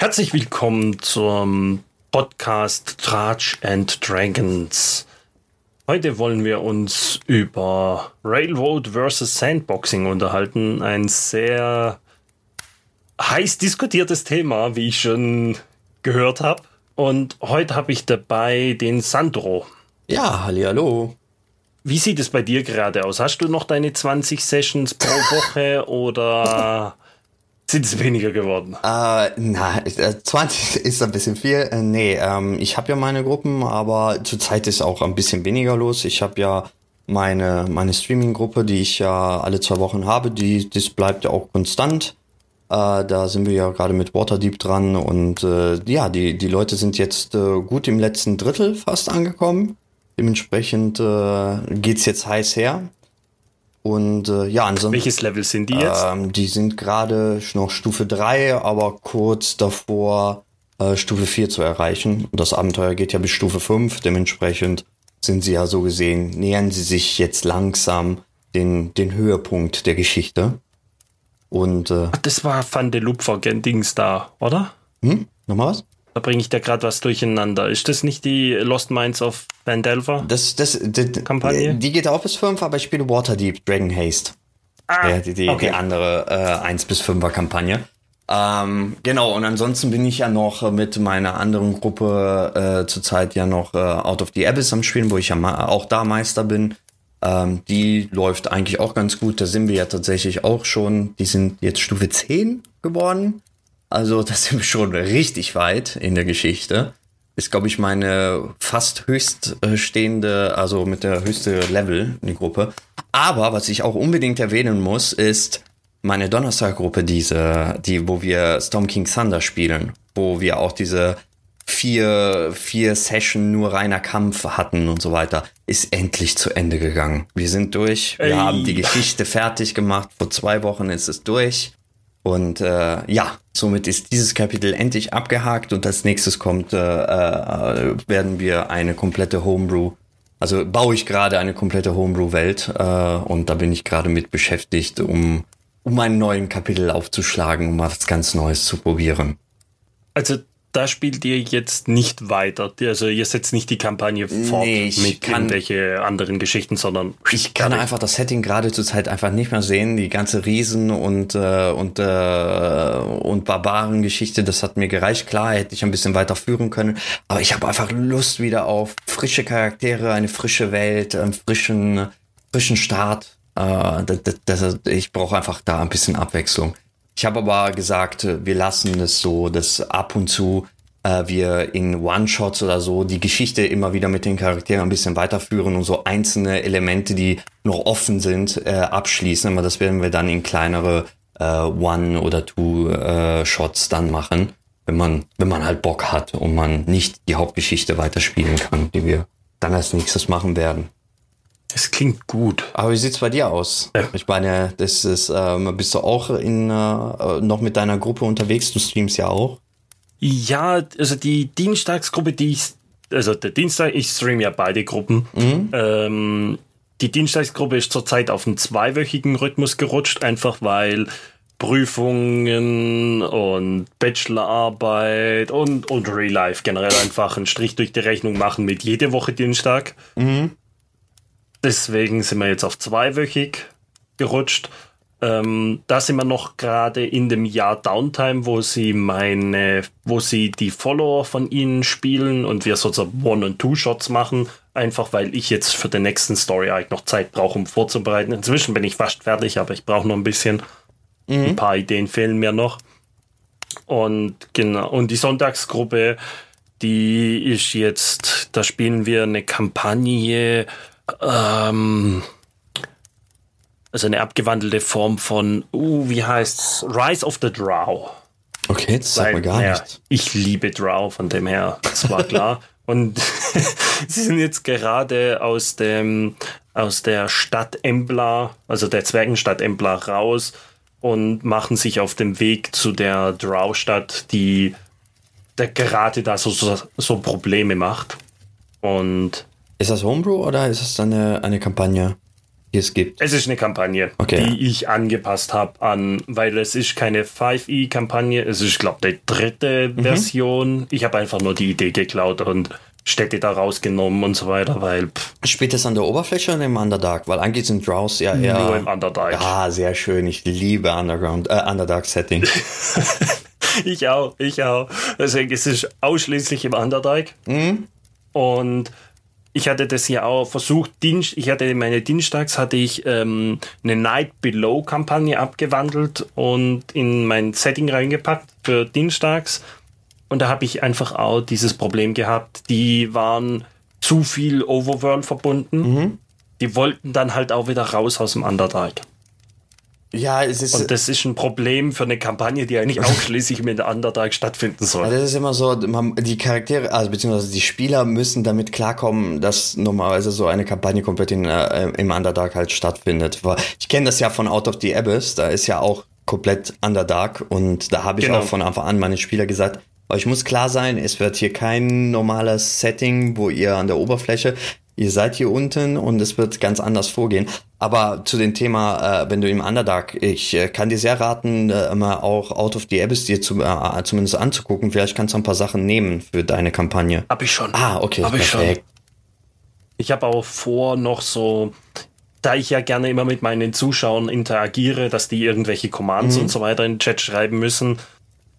Herzlich willkommen zum Podcast Trudge and Dragons. Heute wollen wir uns über Railroad vs. Sandboxing unterhalten. Ein sehr heiß diskutiertes Thema, wie ich schon gehört habe. Und heute habe ich dabei den Sandro. Ja, hallo. Wie sieht es bei dir gerade aus? Hast du noch deine 20 Sessions pro Woche oder sind es weniger geworden? Äh, na, 20 äh, ist ein bisschen viel. Äh, nee, ähm, ich habe ja meine Gruppen, aber zurzeit ist auch ein bisschen weniger los. Ich habe ja meine, meine Streaming-Gruppe, die ich ja alle zwei Wochen habe, die, das bleibt ja auch konstant. Äh, da sind wir ja gerade mit Waterdeep dran und äh, ja, die, die Leute sind jetzt äh, gut im letzten Drittel fast angekommen. Dementsprechend äh, geht's jetzt heiß her. Und äh, ja, ansonsten. Welches Level sind die jetzt? Ähm, die sind gerade noch Stufe 3, aber kurz davor, äh, Stufe 4 zu erreichen. Und das Abenteuer geht ja bis Stufe 5. Dementsprechend sind sie ja so gesehen, nähern sie sich jetzt langsam den, den Höhepunkt der Geschichte. Und äh, Ach, das war Van de Lupfer Dings da, oder? Hm? Nochmal was? Da bringe ich da gerade was durcheinander. Ist das nicht die Lost Minds of Vandelver? Das, das, das, Kampagne? Die geht auch bis 5, aber ich spiele Waterdeep, Dragon Haste. Ah, ja, die, die, okay. die andere äh, 1 bis 5er Kampagne. Ähm, genau, und ansonsten bin ich ja noch mit meiner anderen Gruppe äh, zurzeit ja noch äh, Out of the Abyss am Spielen, wo ich ja auch da Meister bin. Ähm, die läuft eigentlich auch ganz gut. Da sind wir ja tatsächlich auch schon. Die sind jetzt Stufe 10 geworden. Also das sind wir schon richtig weit in der Geschichte. Ist, glaube ich, meine fast höchststehende, also mit der höchste Level in die Gruppe. Aber was ich auch unbedingt erwähnen muss, ist meine Donnerstaggruppe, diese, die, wo wir Storm King Thunder spielen, wo wir auch diese vier, vier Session nur reiner Kampf hatten und so weiter, ist endlich zu Ende gegangen. Wir sind durch. Wir Ey. haben die Geschichte fertig gemacht. Vor zwei Wochen ist es durch. Und äh, ja, somit ist dieses Kapitel endlich abgehakt und als nächstes kommt, äh, äh, werden wir eine komplette Homebrew, also baue ich gerade eine komplette Homebrew-Welt äh, und da bin ich gerade mit beschäftigt, um, um einen neuen Kapitel aufzuschlagen, um was ganz Neues zu probieren. Also da spielt ihr jetzt nicht weiter. Also ihr setzt nicht die Kampagne fort nee, mit kann, irgendwelche anderen Geschichten, sondern ich kann einfach das Setting gerade zur Zeit einfach nicht mehr sehen. Die ganze Riesen und äh, und äh, und Barbaren-Geschichte, das hat mir gereicht. Klar, hätte ich ein bisschen weiter führen können, aber ich habe einfach Lust wieder auf frische Charaktere, eine frische Welt, einen frischen frischen Start. Äh, das, das, ich brauche einfach da ein bisschen Abwechslung. Ich habe aber gesagt, wir lassen es so, dass ab und zu äh, wir in One-Shots oder so die Geschichte immer wieder mit den Charakteren ein bisschen weiterführen und so einzelne Elemente, die noch offen sind, äh, abschließen. Aber das werden wir dann in kleinere äh, One- oder Two-Shots äh, dann machen, wenn man, wenn man halt Bock hat und man nicht die Hauptgeschichte weiterspielen kann, die wir dann als nächstes machen werden. Es klingt gut. Aber wie sieht's bei dir aus? Ja. Ich meine, das ist, ähm, bist du auch in, äh, noch mit deiner Gruppe unterwegs? Du streamst ja auch. Ja, also die Dienstagsgruppe, die ich, also der Dienstag, ich stream ja beide Gruppen. Mhm. Ähm, die Dienstagsgruppe ist zurzeit auf einen zweiwöchigen Rhythmus gerutscht, einfach weil Prüfungen und Bachelorarbeit und, und Real Life generell einfach einen Strich durch die Rechnung machen mit jede Woche Dienstag. Mhm. Deswegen sind wir jetzt auf zweiwöchig gerutscht. Ähm, da sind wir noch gerade in dem Jahr Downtime, wo sie meine, wo sie die Follower von ihnen spielen und wir sozusagen One- und Two-Shots machen. Einfach weil ich jetzt für den nächsten Story Arc noch Zeit brauche, um vorzubereiten. Inzwischen bin ich fast fertig, aber ich brauche noch ein bisschen. Mhm. Ein paar Ideen fehlen mir noch. Und genau, und die Sonntagsgruppe, die ist jetzt, da spielen wir eine Kampagne ähm, also eine abgewandelte Form von, uh, wie heißt's? Rise of the Drow. Okay, das sagt mir gar ja, nicht. Ich liebe Drow, von dem her, das war klar. Und sie sind jetzt gerade aus dem aus der Stadt Embla, also der Zwergenstadt Embla raus und machen sich auf den Weg zu der Drow-Stadt, die der gerade da so, so, so Probleme macht. Und ist das Homebrew oder ist es eine, eine Kampagne? die es gibt? Es ist eine Kampagne, okay. die ich angepasst habe an, weil es ist keine 5e-Kampagne, es ist, glaube ich, die dritte mhm. Version. Ich habe einfach nur die Idee geklaut und Städte da rausgenommen und so weiter, weil. Pff. Spielt das an der Oberfläche oder im Underdark? Weil eigentlich sind Draws ja eher. Nur im Underdark. Ah, sehr schön. Ich liebe Underground, äh, Underdark-Setting. ich auch, ich auch. Deswegen ist es ausschließlich im Underdark. Mhm. Und ich hatte das ja auch versucht, Dienst, ich hatte meine Dienstags hatte ich ähm, eine Night Below Kampagne abgewandelt und in mein Setting reingepackt für Dienstags. Und da habe ich einfach auch dieses Problem gehabt. Die waren zu viel Overworld verbunden. Mhm. Die wollten dann halt auch wieder raus aus dem Underdark. Ja, es ist. Und das ist ein Problem für eine Kampagne, die eigentlich ausschließlich mit Underdark stattfinden soll. Ja, das ist immer so, man, die Charaktere, also beziehungsweise die Spieler müssen damit klarkommen, dass normalerweise so eine Kampagne komplett in, äh, im Underdark halt stattfindet. Ich kenne das ja von Out of the Abyss, da ist ja auch komplett Underdark und da habe ich genau. auch von Anfang an meine Spieler gesagt, euch muss klar sein, es wird hier kein normales Setting, wo ihr an der Oberfläche ihr seid hier unten und es wird ganz anders vorgehen. Aber zu dem Thema, äh, wenn du im Underdark, ich äh, kann dir sehr raten, äh, immer auch Out of the Abyss dir zu, äh, zumindest anzugucken. Vielleicht kannst du ein paar Sachen nehmen für deine Kampagne. Hab ich schon. Ah, okay. Hab perfekt. ich schon. Ich habe auch vor, noch so, da ich ja gerne immer mit meinen Zuschauern interagiere, dass die irgendwelche Commands mhm. und so weiter in den Chat schreiben müssen.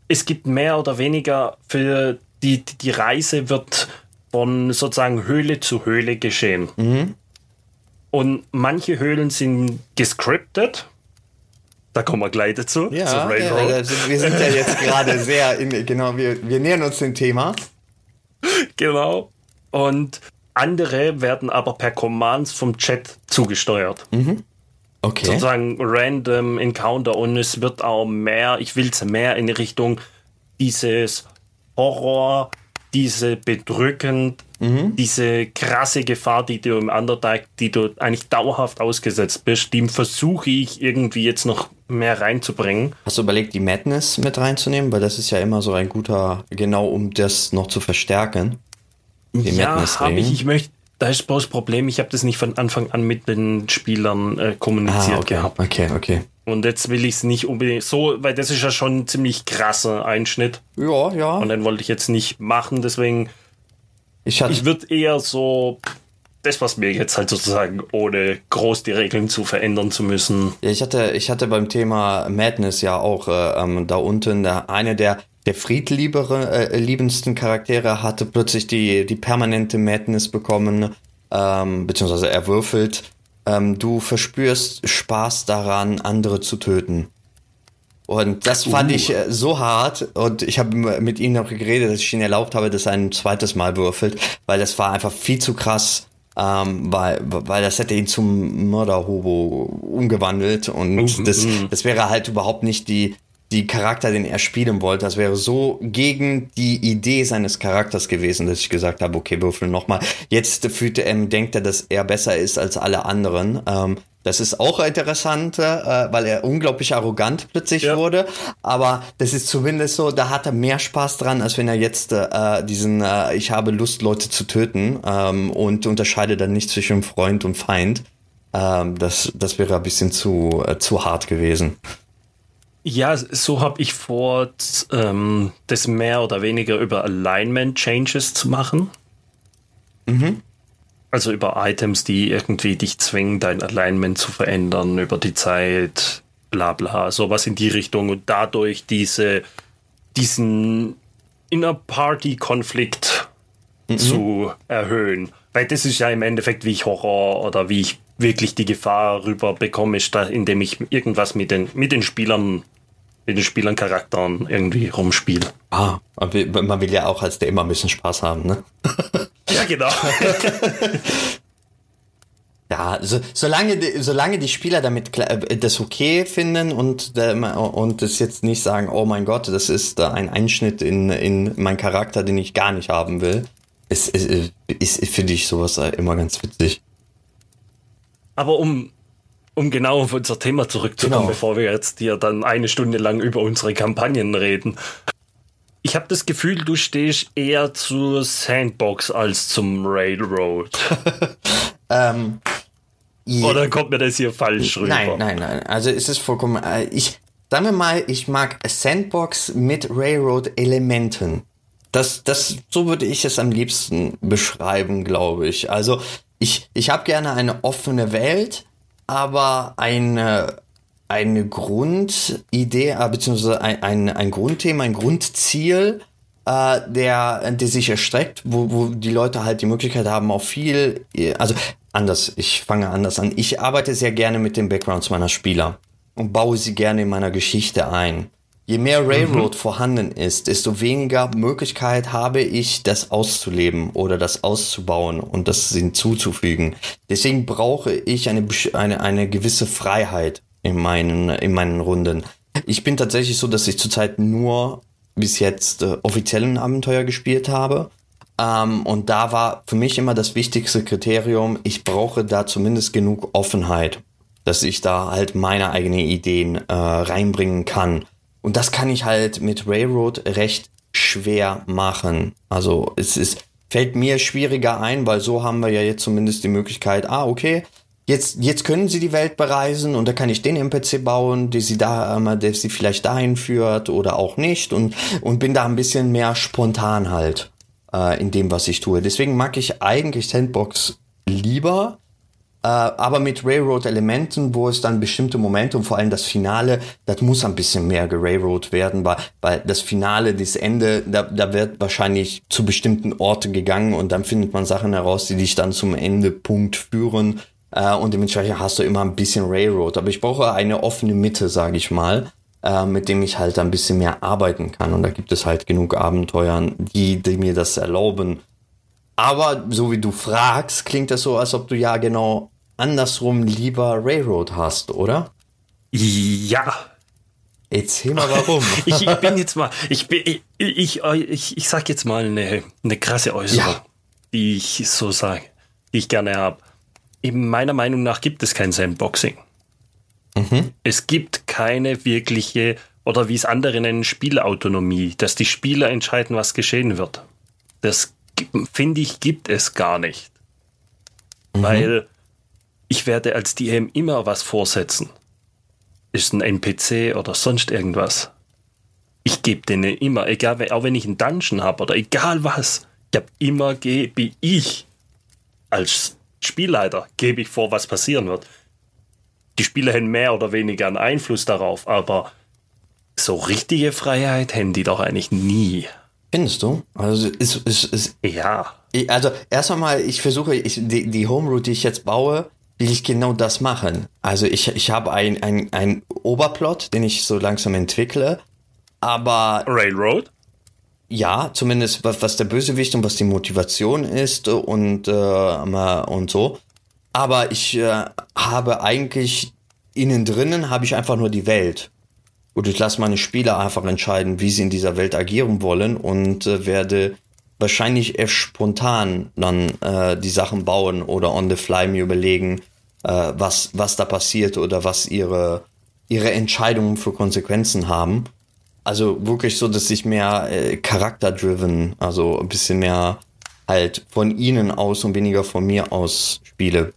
Es gibt mehr oder weniger für die, die Reise wird von sozusagen Höhle zu Höhle geschehen. Mhm. Und manche Höhlen sind gescriptet. Da kommen wir gleich dazu. Ja, ja also wir sind ja jetzt gerade sehr in, genau, wir, wir nähern uns dem Thema. Genau. Und andere werden aber per Commands vom Chat zugesteuert. Mhm. Okay. Sozusagen random Encounter und es wird auch mehr, ich will es mehr in Richtung dieses Horror, diese bedrückend, mhm. diese krasse Gefahr, die du im Underdark, die du eigentlich dauerhaft ausgesetzt bist, dem versuche ich irgendwie jetzt noch mehr reinzubringen. Hast du überlegt, die Madness mit reinzunehmen? Weil das ist ja immer so ein guter, genau um das noch zu verstärken. Die ja, habe ich. Ich möchte, da ist bloß das Problem, ich habe das nicht von Anfang an mit den Spielern äh, kommuniziert ah, okay. gehabt. Okay, okay. Und jetzt will ich es nicht unbedingt so, weil das ist ja schon ein ziemlich krasser Einschnitt. Ja, ja. Und den wollte ich jetzt nicht machen, deswegen. Ich, ich würde eher so das, was mir jetzt halt sozusagen, ohne groß die Regeln zu verändern zu müssen. Ja, ich hatte, ich hatte beim Thema Madness ja auch äh, ähm, da unten der, eine der der friedliebere, äh, Charaktere hatte plötzlich die, die permanente Madness bekommen, ähm, beziehungsweise er würfelt ähm, du verspürst Spaß daran, andere zu töten. Und das fand uh. ich äh, so hart und ich habe mit ihm noch geredet, dass ich ihn erlaubt habe, dass er ein zweites Mal würfelt, weil das war einfach viel zu krass, ähm, weil, weil das hätte ihn zum Mörderhobo umgewandelt und uh, das, uh. das wäre halt überhaupt nicht die, die Charakter, den er spielen wollte. Das wäre so gegen die Idee seines Charakters gewesen, dass ich gesagt habe, okay, würfel nochmal. Jetzt fühlt er, denkt er, dass er besser ist als alle anderen. Ähm, das ist auch interessant, äh, weil er unglaublich arrogant plötzlich ja. wurde. Aber das ist zumindest so, da hat er mehr Spaß dran, als wenn er jetzt äh, diesen äh, Ich habe Lust, Leute zu töten ähm, und unterscheidet dann nicht zwischen Freund und Feind. Ähm, das, das wäre ein bisschen zu, äh, zu hart gewesen. Ja, so habe ich vor, ähm, das mehr oder weniger über Alignment Changes zu machen. Mhm. Also über Items, die irgendwie dich zwingen, dein Alignment zu verändern über die Zeit, bla bla, sowas in die Richtung und dadurch diese, diesen Inner-Party-Konflikt mhm. zu erhöhen. Weil das ist ja im Endeffekt, wie ich Horror oder wie ich wirklich die Gefahr rüber bekomme, indem ich irgendwas mit den, mit den Spielern mit den Spielern Charakteren irgendwie rumspiele. Ah, man will ja auch als der immer ein bisschen Spaß haben, ne? ja, genau. ja, so, solange, solange die Spieler damit äh, das okay finden und, und das jetzt nicht sagen, oh mein Gott, das ist ein Einschnitt in, in meinen Charakter, den ich gar nicht haben will, ist, ist, ist finde ich sowas immer ganz witzig. Aber um um genau auf unser Thema zurückzukommen, genau. bevor wir jetzt hier dann eine Stunde lang über unsere Kampagnen reden. Ich habe das Gefühl, du stehst eher zur Sandbox als zum Railroad. ähm, Oder kommt mir das hier falsch rüber? Nein, nein, nein. Also es ist vollkommen. Äh, ich, sagen wir mal, ich mag Sandbox mit Railroad-Elementen. Das, das, so würde ich es am liebsten beschreiben, glaube ich. Also ich, ich habe gerne eine offene Welt, aber eine, eine Grundidee, äh, beziehungsweise ein, ein, ein Grundthema, ein Grundziel, äh, der, der sich erstreckt, wo, wo die Leute halt die Möglichkeit haben, auch viel, also anders, ich fange anders an. Ich arbeite sehr gerne mit den Backgrounds meiner Spieler und baue sie gerne in meiner Geschichte ein. Je mehr Railroad mhm. vorhanden ist, desto weniger Möglichkeit habe ich, das auszuleben oder das auszubauen und das hinzuzufügen. Deswegen brauche ich eine, eine, eine gewisse Freiheit in meinen, in meinen Runden. Ich bin tatsächlich so, dass ich zurzeit nur bis jetzt äh, offiziellen Abenteuer gespielt habe. Ähm, und da war für mich immer das wichtigste Kriterium, ich brauche da zumindest genug Offenheit, dass ich da halt meine eigenen Ideen äh, reinbringen kann. Und das kann ich halt mit Railroad recht schwer machen. Also es ist, fällt mir schwieriger ein, weil so haben wir ja jetzt zumindest die Möglichkeit, ah, okay, jetzt, jetzt können sie die Welt bereisen und da kann ich den NPC bauen, der sie da, ähm, der sie vielleicht dahin führt oder auch nicht und, und bin da ein bisschen mehr spontan halt äh, in dem, was ich tue. Deswegen mag ich eigentlich Sandbox lieber, äh, aber mit Railroad-Elementen, wo es dann bestimmte Momente und vor allem das Finale, das muss ein bisschen mehr gerailroad werden, weil, weil das Finale, das Ende, da, da wird wahrscheinlich zu bestimmten Orten gegangen und dann findet man Sachen heraus, die dich dann zum Endepunkt führen. Äh, und dementsprechend hast du immer ein bisschen Railroad. Aber ich brauche eine offene Mitte, sage ich mal, äh, mit dem ich halt ein bisschen mehr arbeiten kann. Und da gibt es halt genug Abenteuern, die, die mir das erlauben. Aber so wie du fragst, klingt das so, als ob du ja genau andersrum lieber Railroad hast, oder? Ja. Erzähl mal warum. ich, ich, bin jetzt mal, ich, bin, ich, ich, ich, ich sag jetzt mal eine, eine krasse Äußerung, ja. die ich so sage, die ich gerne habe. Meiner Meinung nach gibt es kein Sandboxing. Mhm. Es gibt keine wirkliche, oder wie es andere nennen, Spielautonomie, dass die Spieler entscheiden, was geschehen wird. Das finde ich, gibt es gar nicht. Mhm. Weil ich werde als DM immer was vorsetzen. Ist ein NPC oder sonst irgendwas. Ich gebe denen immer, egal, auch wenn ich einen Dungeon habe oder egal was, ich habe immer gebe ich als Spielleiter gebe ich vor, was passieren wird. Die Spieler haben mehr oder weniger einen Einfluss darauf, aber so richtige Freiheit haben die doch eigentlich nie. Findest du? Also ist, ist, ist ja. Also erst einmal, ich versuche, ich, die, die Home Route, die ich jetzt baue, will ich genau das machen. Also ich, ich habe ein, ein, ein Oberplot, den ich so langsam entwickle, aber... Railroad? Ja, zumindest was, was der Bösewicht und was die Motivation ist und, äh, und so. Aber ich äh, habe eigentlich innen drinnen habe ich einfach nur die Welt. Und ich lasse meine Spieler einfach entscheiden, wie sie in dieser Welt agieren wollen und äh, werde wahrscheinlich erst spontan dann äh, die Sachen bauen oder on the fly mir überlegen, äh, was, was da passiert oder was ihre, ihre Entscheidungen für Konsequenzen haben. Also wirklich so, dass ich mehr äh, charakterdriven, also ein bisschen mehr halt von ihnen aus und weniger von mir aus spiele.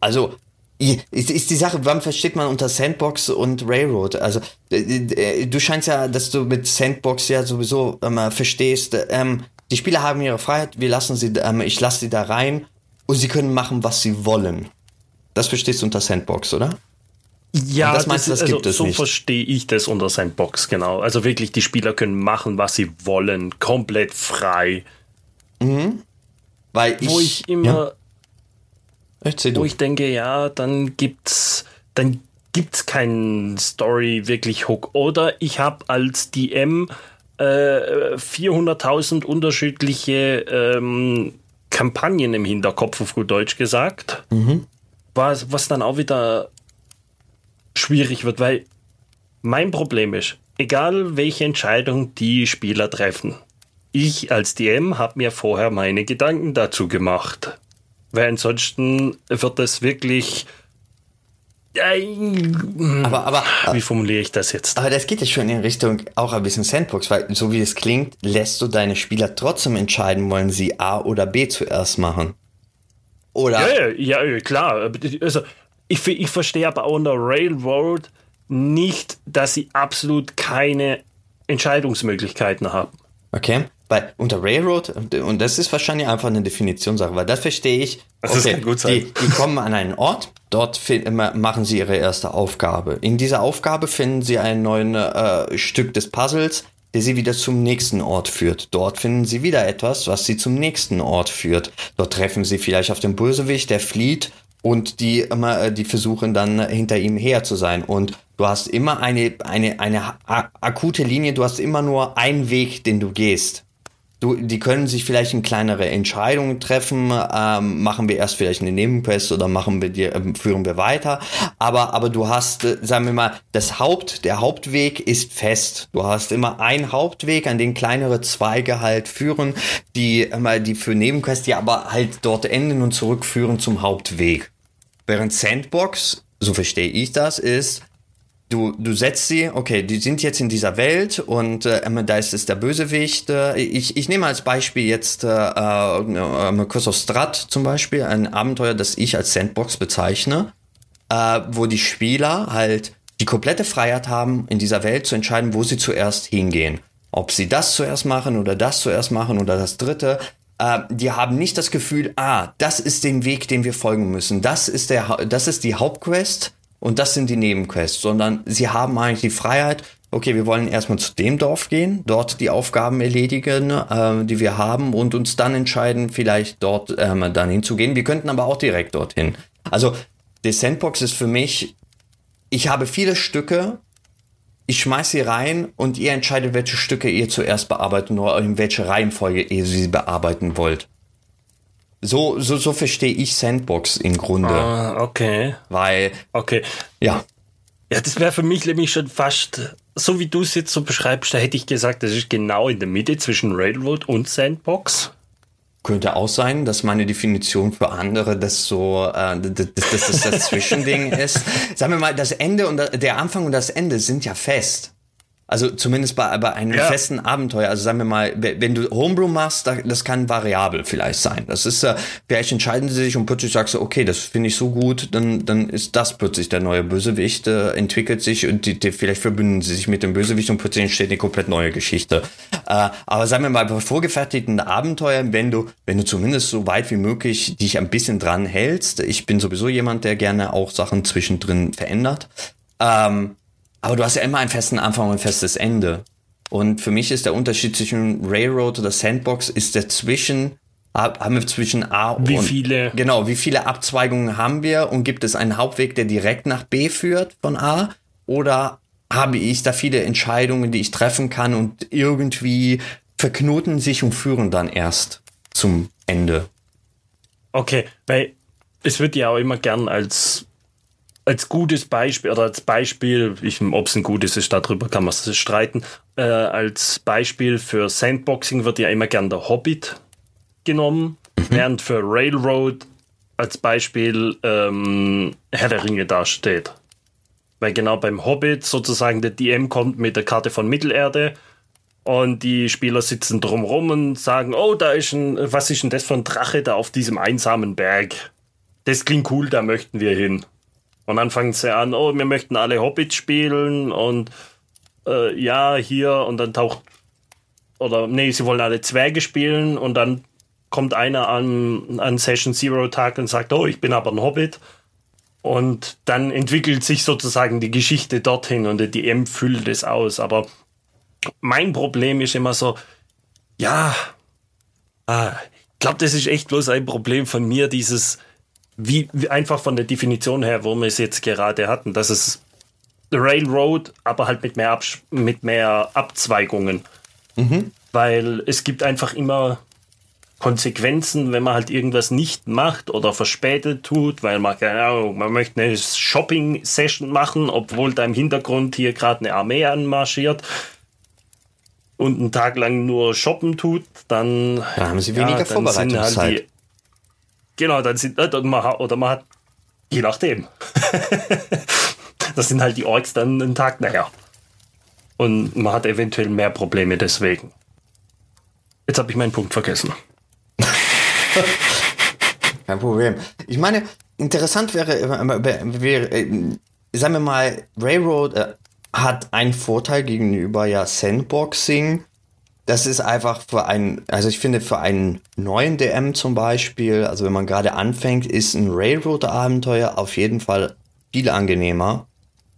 Also ist, ist die Sache, wann versteht man unter Sandbox und Railroad? Also du scheinst ja, dass du mit Sandbox ja sowieso ähm, verstehst, ähm, die Spieler haben ihre Freiheit, wir lassen sie, ähm, ich lasse sie da rein und sie können machen, was sie wollen. Das verstehst du unter Sandbox, oder? Ja, das, meinst, das, das also, so nicht. verstehe ich das unter Sandbox, genau. Also wirklich, die Spieler können machen, was sie wollen, komplett frei. Mhm. Weil ich, Wo ich immer, ja. Wo ich denke, ja, dann gibt's, dann gibt's keinen Story wirklich Hook. Oder ich habe als DM äh, 400.000 unterschiedliche ähm, Kampagnen im Hinterkopf, auf gut Deutsch gesagt, mhm. was, was dann auch wieder schwierig wird, weil mein Problem ist, egal welche Entscheidung die Spieler treffen, ich als DM habe mir vorher meine Gedanken dazu gemacht. Weil ansonsten wird es wirklich aber, aber, wie formuliere ich das jetzt? Aber das geht ja schon in Richtung auch ein bisschen Sandbox, weil so wie es klingt, lässt du deine Spieler trotzdem entscheiden, wollen sie A oder B zuerst machen. Oder? Ja, ja, ja klar. Also, ich, ich verstehe aber auch in der Railroad nicht, dass sie absolut keine Entscheidungsmöglichkeiten haben. Okay. Weil unter Railroad, und das ist wahrscheinlich einfach eine Definitionssache, weil das verstehe ich. Okay, das kann gut sein. Die, die kommen an einen Ort, dort machen sie ihre erste Aufgabe. In dieser Aufgabe finden sie ein neues äh, Stück des Puzzles, der sie wieder zum nächsten Ort führt. Dort finden sie wieder etwas, was sie zum nächsten Ort führt. Dort treffen sie vielleicht auf den Bösewicht, der flieht und die immer, äh, die versuchen dann hinter ihm her zu sein. Und du hast immer eine, eine, eine akute Linie, du hast immer nur einen Weg, den du gehst. Du, die können sich vielleicht in kleinere Entscheidungen treffen. Ähm, machen wir erst vielleicht eine Nebenquest oder machen wir die, äh, führen wir weiter. Aber, aber du hast, äh, sagen wir mal, das Haupt, der Hauptweg ist fest. Du hast immer einen Hauptweg, an den kleinere Zweige halt führen, die immer die für Nebenquests, die aber halt dort enden und zurückführen zum Hauptweg. Während Sandbox, so verstehe ich das, ist, du, du setzt sie, okay, die sind jetzt in dieser Welt und äh, da ist es der Bösewicht. Äh, ich, ich nehme als Beispiel jetzt äh, äh, Curse of Strat zum Beispiel, ein Abenteuer, das ich als Sandbox bezeichne, äh, wo die Spieler halt die komplette Freiheit haben, in dieser Welt zu entscheiden, wo sie zuerst hingehen. Ob sie das zuerst machen oder das zuerst machen oder das dritte. Äh, die haben nicht das Gefühl, ah, das ist den Weg, den wir folgen müssen. Das ist der, das ist die Hauptquest und das sind die Nebenquests, sondern sie haben eigentlich die Freiheit, okay, wir wollen erstmal zu dem Dorf gehen, dort die Aufgaben erledigen, äh, die wir haben und uns dann entscheiden, vielleicht dort ähm, dann hinzugehen. Wir könnten aber auch direkt dorthin. Also die Sandbox ist für mich, ich habe viele Stücke, ich schmeiß sie rein und ihr entscheidet, welche Stücke ihr zuerst bearbeiten oder in welche Reihenfolge ihr sie bearbeiten wollt. So, so, so verstehe ich Sandbox im Grunde. Ah, okay. Weil. Okay. Ja. Ja, das wäre für mich nämlich schon fast, so wie du es jetzt so beschreibst, da hätte ich gesagt, das ist genau in der Mitte zwischen Railroad und Sandbox. Könnte auch sein, dass meine Definition für andere das so, äh, dass, dass das das Zwischending ist. Sagen wir mal, das Ende und der Anfang und das Ende sind ja fest. Also zumindest bei, bei einem ja. festen Abenteuer. Also sagen wir mal, wenn du Homebrew machst, das kann variabel vielleicht sein. Das ist, äh, vielleicht entscheiden sie sich und plötzlich sagst du, okay, das finde ich so gut, dann, dann ist das plötzlich der neue Bösewicht, äh, entwickelt sich und die, die, vielleicht verbünden sie sich mit dem Bösewicht und plötzlich entsteht eine komplett neue Geschichte. Äh, aber sagen wir mal, bei vorgefertigten Abenteuern, wenn du, wenn du zumindest so weit wie möglich dich ein bisschen dran hältst, ich bin sowieso jemand, der gerne auch Sachen zwischendrin verändert, ähm, aber du hast ja immer einen festen Anfang und ein festes Ende. Und für mich ist der Unterschied zwischen Railroad oder Sandbox ist dazwischen, haben wir zwischen A wie und viele genau wie viele Abzweigungen haben wir und gibt es einen Hauptweg, der direkt nach B führt von A oder habe ich da viele Entscheidungen, die ich treffen kann und irgendwie verknoten sich und führen dann erst zum Ende. Okay, weil es wird ja auch immer gern als als gutes Beispiel oder als Beispiel, ob es ein gutes ist, darüber kann man sich streiten, äh, als Beispiel für Sandboxing wird ja immer gern der Hobbit genommen, mhm. während für Railroad als Beispiel ähm, Herr der Ringe dasteht. Weil genau beim Hobbit sozusagen der DM kommt mit der Karte von Mittelerde und die Spieler sitzen drumrum und sagen, oh, da ist ein, was ist denn das für ein Drache da auf diesem einsamen Berg? Das klingt cool, da möchten wir hin. Und dann fangen sie an, oh, wir möchten alle Hobbits spielen und äh, ja, hier und dann taucht, oder nee, sie wollen alle Zwerge spielen und dann kommt einer an, an Session Zero Tag und sagt, oh, ich bin aber ein Hobbit. Und dann entwickelt sich sozusagen die Geschichte dorthin und die DM füllt es aus. Aber mein Problem ist immer so, ja, ah, ich glaube, das ist echt bloß ein Problem von mir, dieses, wie, wie einfach von der Definition her, wo wir es jetzt gerade hatten, dass es Railroad, aber halt mit mehr, Abs mit mehr Abzweigungen. Mhm. Weil es gibt einfach immer Konsequenzen, wenn man halt irgendwas nicht macht oder verspätet tut, weil man, keine Ahnung, man möchte eine Shopping-Session machen, obwohl da im Hintergrund hier gerade eine Armee anmarschiert und einen Tag lang nur shoppen tut, dann, da haben sie weniger ja, Vorbereitungszeit. Halt die, Genau, dann sind, oder man, hat, oder man hat, je nachdem. das sind halt die Orks dann einen Tag näher. Und man hat eventuell mehr Probleme deswegen. Jetzt habe ich meinen Punkt vergessen. kein Problem. Ich meine, interessant wäre, wäre sagen wir mal, Railroad äh, hat einen Vorteil gegenüber ja Sandboxing. Das ist einfach für einen, also ich finde für einen neuen DM zum Beispiel, also wenn man gerade anfängt, ist ein Railroad-Abenteuer auf jeden Fall viel angenehmer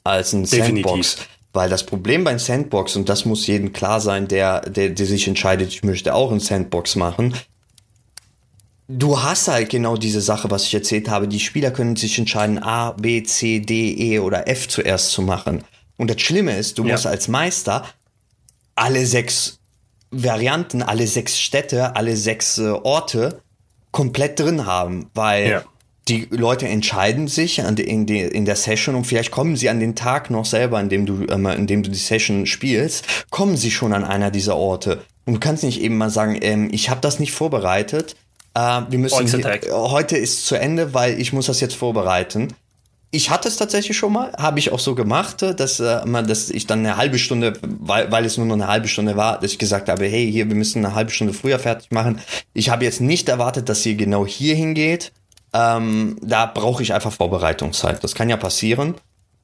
als ein Definitiv. Sandbox. Weil das Problem beim Sandbox, und das muss jedem klar sein, der, der, der sich entscheidet, ich möchte auch ein Sandbox machen, du hast halt genau diese Sache, was ich erzählt habe. Die Spieler können sich entscheiden, A, B, C, D, E oder F zuerst zu machen. Und das Schlimme ist, du ja. musst als Meister alle sechs Varianten, alle sechs Städte, alle sechs äh, Orte komplett drin haben, weil ja. die Leute entscheiden sich in, die, in, der Session und vielleicht kommen sie an den Tag noch selber, in dem du, äh, in dem du die Session spielst, kommen sie schon an einer dieser Orte. Und du kannst nicht eben mal sagen, ähm, ich habe das nicht vorbereitet, äh, wir müssen hier, heute ist zu Ende, weil ich muss das jetzt vorbereiten. Ich hatte es tatsächlich schon mal, habe ich auch so gemacht, dass, äh, dass ich dann eine halbe Stunde, weil, weil es nur noch eine halbe Stunde war, dass ich gesagt habe, hey, hier, wir müssen eine halbe Stunde früher fertig machen. Ich habe jetzt nicht erwartet, dass sie genau hier hingeht. Ähm, da brauche ich einfach Vorbereitungszeit. Das kann ja passieren.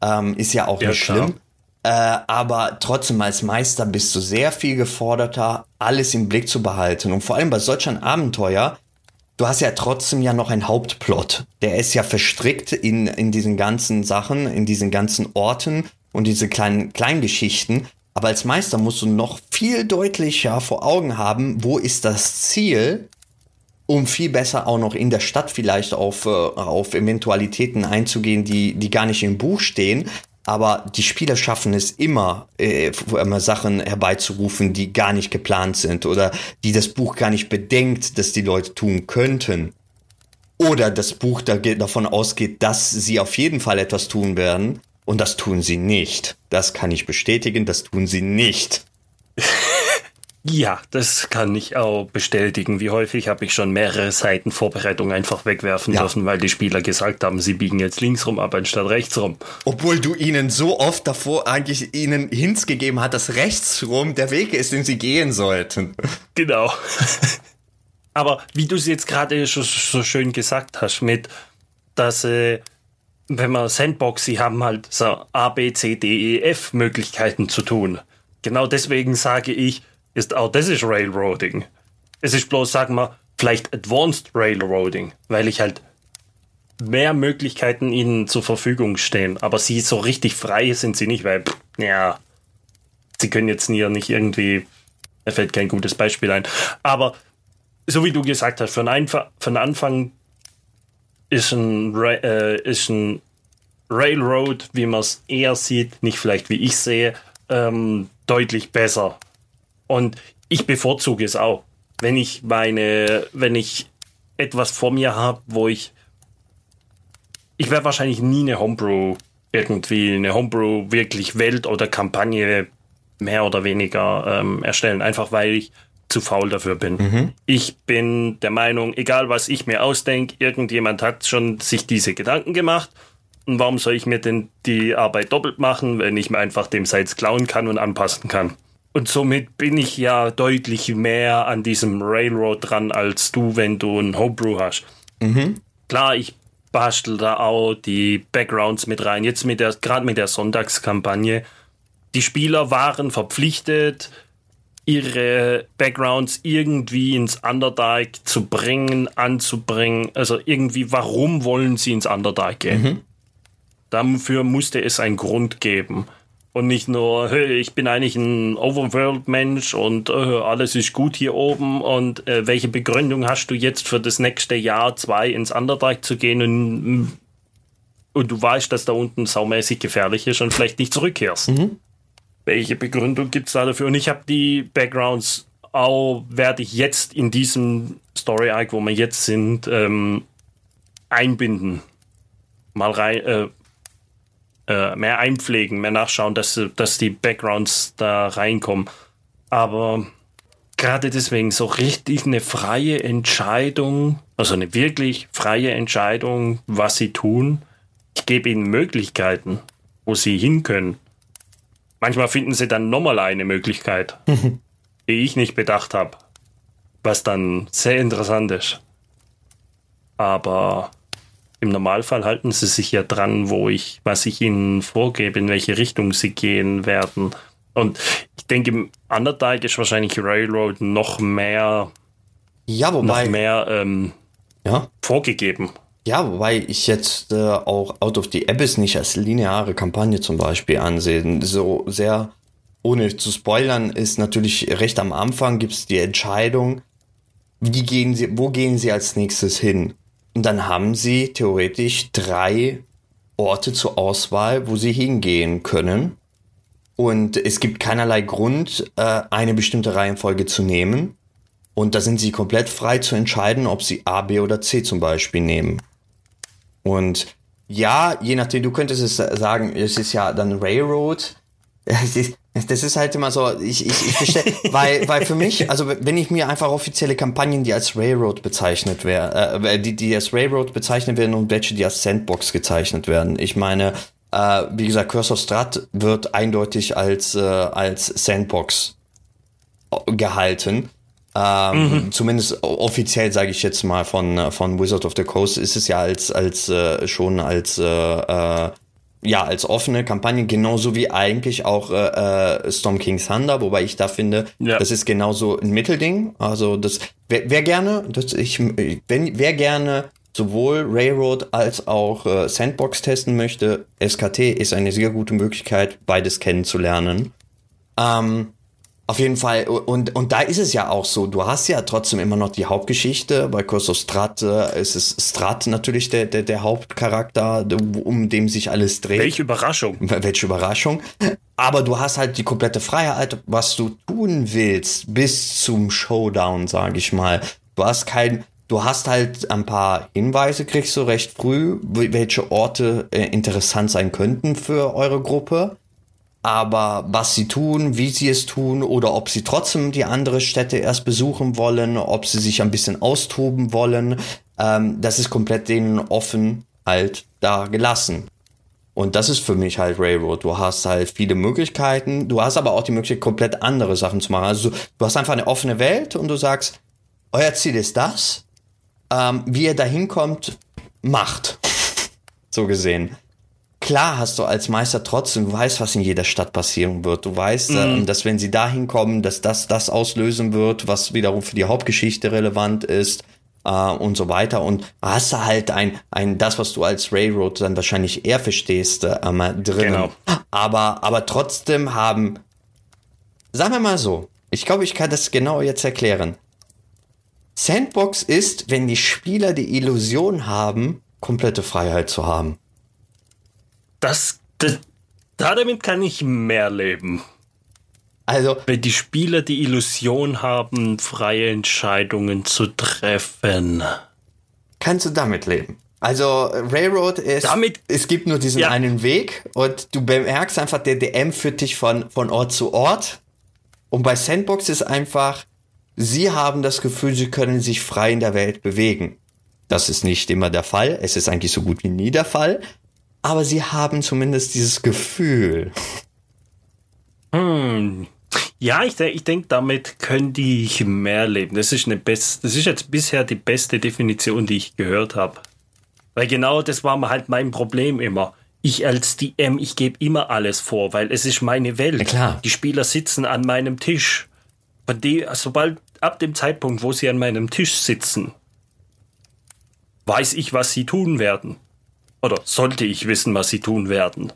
Ähm, ist ja auch ja, nicht schlimm. Äh, aber trotzdem als Meister bist du sehr viel geforderter, alles im Blick zu behalten. Und vor allem bei solchen Abenteuer du hast ja trotzdem ja noch einen Hauptplot. Der ist ja verstrickt in, in diesen ganzen Sachen, in diesen ganzen Orten und diese kleinen Kleingeschichten. Aber als Meister musst du noch viel deutlicher vor Augen haben, wo ist das Ziel, um viel besser auch noch in der Stadt vielleicht auf, äh, auf Eventualitäten einzugehen, die, die gar nicht im Buch stehen, aber die Spieler schaffen es immer, äh, immer Sachen herbeizurufen, die gar nicht geplant sind oder die das Buch gar nicht bedenkt, dass die Leute tun könnten. Oder das Buch da davon ausgeht, dass sie auf jeden Fall etwas tun werden und das tun sie nicht. Das kann ich bestätigen, das tun sie nicht. Ja, das kann ich auch bestätigen. Wie häufig habe ich schon mehrere Seiten Vorbereitung einfach wegwerfen ja. dürfen, weil die Spieler gesagt haben, sie biegen jetzt links rum ab anstatt rechts rum. Obwohl du ihnen so oft davor eigentlich ihnen Hints gegeben hat, dass rechts rum der Weg ist, den sie gehen sollten. Genau. Aber wie du es jetzt gerade so schön gesagt hast, mit, dass äh, wenn man Sandbox, sie haben halt so A, B, C, D, E, F Möglichkeiten zu tun. Genau deswegen sage ich, ist auch das ist Railroading. Es ist bloß, sagen wir, vielleicht Advanced Railroading, weil ich halt mehr Möglichkeiten ihnen zur Verfügung stehen. Aber sie so richtig frei sind sie nicht, weil, pff, ja, sie können jetzt hier nicht irgendwie, mir fällt kein gutes Beispiel ein. Aber so wie du gesagt hast, von, Einf von Anfang ist ein, äh, ist ein Railroad, wie man es eher sieht, nicht vielleicht wie ich sehe, ähm, deutlich besser. Und ich bevorzuge es auch. Wenn ich meine, wenn ich etwas vor mir habe, wo ich. Ich werde wahrscheinlich nie eine Homebrew irgendwie, eine Homebrew wirklich Welt oder Kampagne mehr oder weniger ähm, erstellen, einfach weil ich zu faul dafür bin. Mhm. Ich bin der Meinung, egal was ich mir ausdenke, irgendjemand hat schon sich diese Gedanken gemacht. Und warum soll ich mir denn die Arbeit doppelt machen, wenn ich mir einfach dem Sites klauen kann und anpassen kann? Und somit bin ich ja deutlich mehr an diesem Railroad dran als du, wenn du ein Homebrew hast. Mhm. Klar, ich bastel da auch die Backgrounds mit rein. Jetzt mit der, gerade mit der Sonntagskampagne. Die Spieler waren verpflichtet, ihre Backgrounds irgendwie ins Underdark zu bringen, anzubringen. Also irgendwie, warum wollen sie ins Underdark gehen? Mhm. Dafür musste es einen Grund geben. Und nicht nur, hey, ich bin eigentlich ein Overworld-Mensch und äh, alles ist gut hier oben und äh, welche Begründung hast du jetzt für das nächste Jahr, zwei ins Underdark zu gehen und, und du weißt, dass da unten saumäßig gefährlich ist und vielleicht nicht zurückkehrst. Mhm. Welche Begründung gibt es da dafür? Und ich habe die Backgrounds auch, werde ich jetzt in diesem Story-Arc, wo wir jetzt sind, ähm, einbinden. Mal rein, äh, äh, mehr einpflegen, mehr nachschauen, dass, dass die Backgrounds da reinkommen. Aber gerade deswegen so richtig eine freie Entscheidung, also eine wirklich freie Entscheidung, was sie tun. Ich gebe ihnen Möglichkeiten, wo sie hin können. Manchmal finden sie dann nochmal eine Möglichkeit, die ich nicht bedacht habe, was dann sehr interessant ist. aber im Normalfall halten sie sich ja dran, wo ich, was ich ihnen vorgebe, in welche Richtung sie gehen werden. Und ich denke, im Underdark ist wahrscheinlich Railroad noch mehr, ja, wobei, noch mehr ähm, ja? vorgegeben. Ja, wobei ich jetzt äh, auch Out of the Abyss nicht als lineare Kampagne zum Beispiel ansehe. So sehr, ohne zu spoilern, ist natürlich recht am Anfang gibt es die Entscheidung, wie gehen sie, wo gehen sie als nächstes hin? Und dann haben sie theoretisch drei Orte zur Auswahl, wo sie hingehen können. Und es gibt keinerlei Grund, äh, eine bestimmte Reihenfolge zu nehmen. Und da sind sie komplett frei zu entscheiden, ob sie A, B oder C zum Beispiel nehmen. Und ja, je nachdem, du könntest es sagen, es ist ja dann Railroad. Das ist halt immer so, ich, ich, ich verstehe, weil, weil für mich, also wenn ich mir einfach offizielle Kampagnen, die als Railroad bezeichnet werden, äh, die, die als Railroad bezeichnet werden und welche, die als Sandbox gezeichnet werden. Ich meine, äh, wie gesagt, Curse of Strat wird eindeutig als, äh, als Sandbox gehalten. Ähm, mhm. Zumindest offiziell sage ich jetzt mal von, von Wizard of the Coast ist es ja als, als äh, schon als äh, äh, ja, als offene Kampagne, genauso wie eigentlich auch äh, äh, Storm King Thunder, wobei ich da finde, ja. das ist genauso ein Mittelding. Also das wer, wer gerne, das ich wenn wer gerne sowohl Railroad als auch äh, Sandbox testen möchte, SKT ist eine sehr gute Möglichkeit, beides kennenzulernen. Ähm, auf jeden Fall, und, und da ist es ja auch so, du hast ja trotzdem immer noch die Hauptgeschichte. Bei Curse of Strat äh, ist es Strat natürlich der, der, der Hauptcharakter, um dem sich alles dreht. Welche Überraschung. Welche Überraschung. Aber du hast halt die komplette Freiheit, was du tun willst, bis zum Showdown, sag ich mal. Du hast kein, du hast halt ein paar Hinweise, kriegst du recht früh, welche Orte äh, interessant sein könnten für eure Gruppe aber was sie tun, wie sie es tun oder ob sie trotzdem die andere Städte erst besuchen wollen, ob sie sich ein bisschen austoben wollen, ähm, das ist komplett denen offen halt da gelassen. Und das ist für mich halt Railroad. Du hast halt viele Möglichkeiten, du hast aber auch die Möglichkeit, komplett andere Sachen zu machen. Also du hast einfach eine offene Welt und du sagst, euer Ziel ist das. Ähm, wie ihr da hinkommt, macht. so gesehen klar hast du als Meister trotzdem, du weißt, was in jeder Stadt passieren wird. Du weißt, mhm. ähm, dass wenn sie dahin kommen, dass das das auslösen wird, was wiederum für die Hauptgeschichte relevant ist äh, und so weiter. Und hast du halt ein, ein, das, was du als Railroad dann wahrscheinlich eher verstehst, äh, drin. Genau. Aber, aber trotzdem haben, sagen wir mal so, ich glaube, ich kann das genau jetzt erklären. Sandbox ist, wenn die Spieler die Illusion haben, komplette Freiheit zu haben das, das, damit kann ich mehr leben. Also, wenn die Spieler die Illusion haben, freie Entscheidungen zu treffen. Kannst du damit leben? Also Railroad ist, damit, es gibt nur diesen ja. einen Weg und du bemerkst einfach, der DM führt dich von, von Ort zu Ort. Und bei Sandbox ist einfach, sie haben das Gefühl, sie können sich frei in der Welt bewegen. Das ist nicht immer der Fall. Es ist eigentlich so gut wie nie der Fall aber sie haben zumindest dieses Gefühl. Hm. Ja, ich, ich denke, damit können die mehr leben. Das ist, eine best, das ist jetzt bisher die beste Definition, die ich gehört habe. Weil genau das war halt mein Problem immer. Ich als DM, ich gebe immer alles vor, weil es ist meine Welt. Ja, klar. Die Spieler sitzen an meinem Tisch. Von die, sobald, ab dem Zeitpunkt, wo sie an meinem Tisch sitzen, weiß ich, was sie tun werden. Oder sollte ich wissen, was sie tun werden.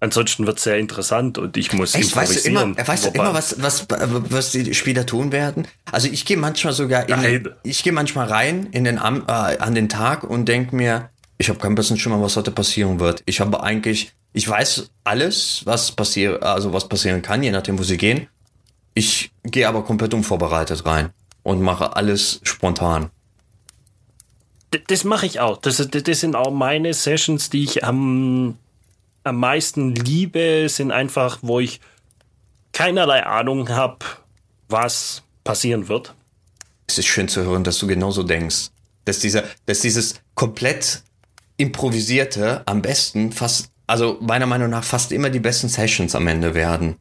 Ansonsten wird es sehr interessant und ich muss Echt, weißt du immer, weißt du immer was, was, was die Spieler tun werden? Also ich gehe manchmal sogar in, Nein. ich gehe manchmal rein in den, äh, an den Tag und denke mir, ich habe kein bisschen schon mal, was heute passieren wird. Ich habe eigentlich, ich weiß alles, was passiert, also was passieren kann, je nachdem, wo sie gehen. Ich gehe aber komplett unvorbereitet rein und mache alles spontan das mache ich auch. Das, das sind auch meine Sessions, die ich am, am meisten liebe, sind einfach, wo ich keinerlei Ahnung habe, was passieren wird. Es ist schön zu hören, dass du genauso denkst. Dass, dieser, dass dieses komplett improvisierte am besten fast, also meiner Meinung nach fast immer die besten Sessions am Ende werden.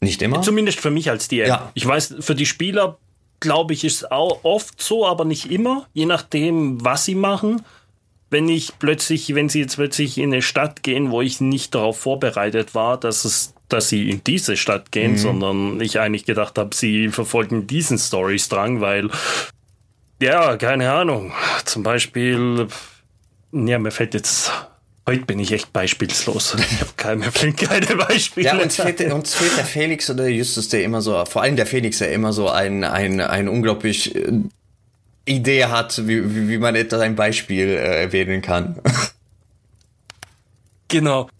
Nicht immer? Zumindest für mich als DM. Ja. Ich weiß, für die Spieler glaube ich, ist auch oft so, aber nicht immer, je nachdem, was sie machen. Wenn ich plötzlich, wenn sie jetzt plötzlich in eine Stadt gehen, wo ich nicht darauf vorbereitet war, dass es, dass sie in diese Stadt gehen, mhm. sondern ich eigentlich gedacht habe, sie verfolgen diesen Storystrang, weil ja, keine Ahnung. Zum Beispiel, ja, mir fällt jetzt Heute bin ich echt beispielslos. Ich habe keine, keine Beispiele. Ja, uns fehlt, uns fehlt der Felix oder Justus, der immer so, vor allem der Felix, der immer so ein, ein, ein unglaublich äh, Idee hat, wie, wie, wie man etwas ein Beispiel äh, erwähnen kann. Genau.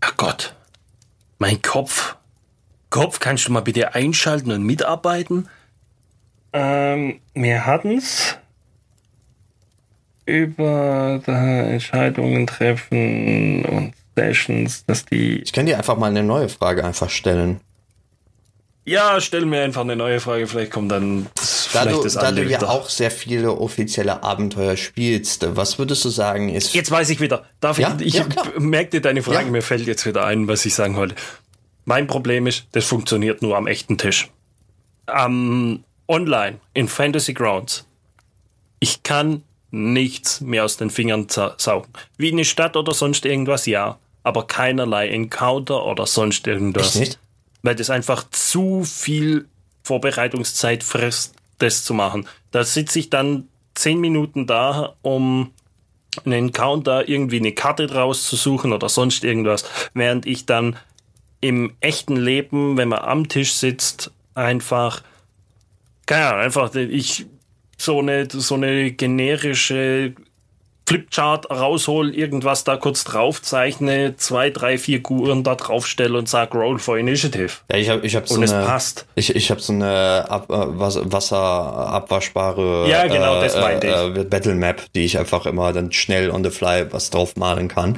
Ach Gott. Mein Kopf. Kopf, kannst du mal bitte einschalten und mitarbeiten? Ähm, wir hatten's über Entscheidungen treffen und Sessions, dass die. Ich kann dir einfach mal eine neue Frage einfach stellen. Ja, stell mir einfach eine neue Frage, vielleicht kommt dann das, da vielleicht du, das Da du ja auch sehr viele offizielle Abenteuer spielst, was würdest du sagen ist... Jetzt weiß ich wieder. Darf ja? ich, ich ja, merke dir deine Frage, ja. mir fällt jetzt wieder ein, was ich sagen wollte. Mein Problem ist, das funktioniert nur am echten Tisch. Am online, in Fantasy Grounds. Ich kann nichts mehr aus den Fingern saugen. Wie eine Stadt oder sonst irgendwas, ja. Aber keinerlei Encounter oder sonst irgendwas. Nicht? Weil das einfach zu viel Vorbereitungszeit frisst, das zu machen. Da sitze ich dann zehn Minuten da, um einen Encounter irgendwie eine Karte draus zu suchen oder sonst irgendwas, während ich dann im echten Leben, wenn man am Tisch sitzt, einfach, keine Ahnung, einfach, ich so eine, so eine generische Flipchart raushol, irgendwas da kurz draufzeichne, zwei, drei Figuren da draufstelle und sag Roll for Initiative. Ja, ich habe ich hab so und eine, es passt. Ich, ich habe so eine Ab, äh, wasserabwaschbare ja, genau, das meinte äh, ich. Battle Map, die ich einfach immer dann schnell on the fly was drauf malen kann.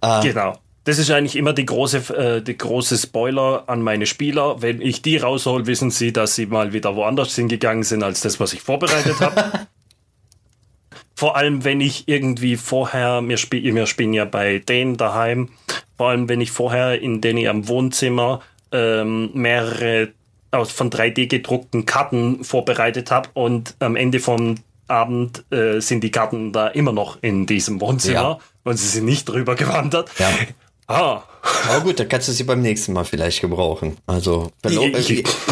Äh, genau. Das ist eigentlich immer die große, äh, die große Spoiler an meine Spieler. Wenn ich die raushol, wissen sie, dass sie mal wieder woanders hingegangen sind als das, was ich vorbereitet habe. vor allem, wenn ich irgendwie vorher, wir, spiel, wir spielen ja bei denen daheim, vor allem, wenn ich vorher in denen am Wohnzimmer ähm, mehrere aus von 3D gedruckten Karten vorbereitet habe und am Ende vom Abend äh, sind die Karten da immer noch in diesem Wohnzimmer ja. und sie sind nicht drüber gewandert. Ja. Ah. Aber gut, dann kannst du sie beim nächsten Mal vielleicht gebrauchen. Also äh,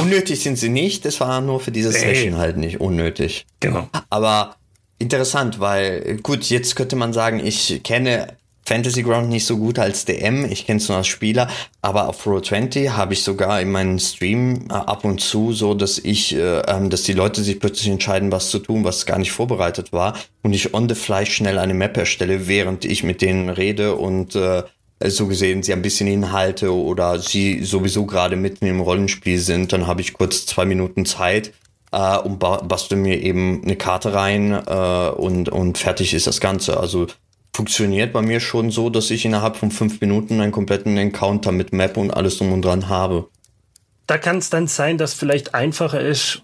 unnötig sind sie nicht, das war nur für diese Session halt nicht unnötig. Genau. Aber interessant, weil gut, jetzt könnte man sagen, ich kenne Fantasy Ground nicht so gut als DM, ich kenne es nur als Spieler, aber auf Roll20 habe ich sogar in meinem Stream äh, ab und zu so, dass ich, äh, ähm, dass die Leute sich plötzlich entscheiden, was zu tun, was gar nicht vorbereitet war und ich on the fly schnell eine Map erstelle, während ich mit denen rede und äh, so gesehen sie ein bisschen Inhalte oder sie sowieso gerade mitten im Rollenspiel sind, dann habe ich kurz zwei Minuten Zeit äh, und bastel mir eben eine Karte rein äh, und, und fertig ist das Ganze. Also funktioniert bei mir schon so, dass ich innerhalb von fünf Minuten einen kompletten Encounter mit Map und alles drum und dran habe. Da kann es dann sein, dass vielleicht einfacher ist,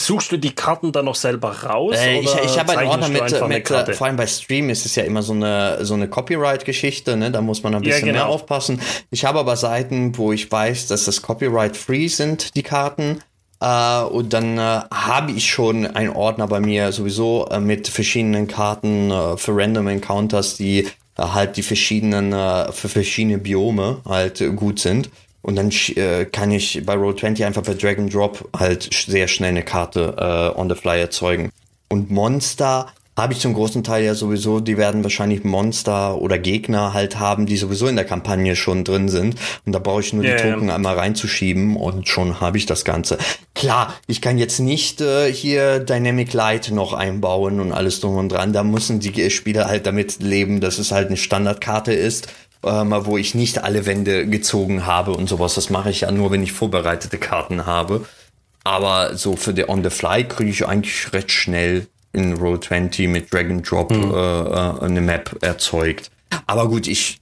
Suchst du die Karten dann noch selber raus? Äh, ich ich habe einen Ordner mit, mit äh, vor allem bei Stream ist es ja immer so eine, so eine Copyright-Geschichte, ne? Da muss man ein bisschen ja, genau. mehr aufpassen. Ich habe aber Seiten, wo ich weiß, dass das Copyright-free sind, die Karten. Uh, und dann uh, habe ich schon einen Ordner bei mir sowieso uh, mit verschiedenen Karten für Random Encounters, die halt die verschiedenen, für verschiedene Biome halt gut sind. Und dann äh, kann ich bei Roll20 einfach per Drag and Drop halt sehr schnell eine Karte äh, on the fly erzeugen. Und Monster habe ich zum großen Teil ja sowieso, die werden wahrscheinlich Monster oder Gegner halt haben, die sowieso in der Kampagne schon drin sind. Und da brauche ich nur yeah, die Token yeah. einmal reinzuschieben und schon habe ich das Ganze. Klar, ich kann jetzt nicht äh, hier Dynamic Light noch einbauen und alles drum und dran. Da müssen die Spieler halt damit leben, dass es halt eine Standardkarte ist ähm, wo ich nicht alle Wände gezogen habe und sowas. Das mache ich ja nur, wenn ich vorbereitete Karten habe. Aber so für die On the Fly kriege ich eigentlich recht schnell in Roll 20 mit Drag and Drop mhm. äh, eine Map erzeugt. Aber gut, ich,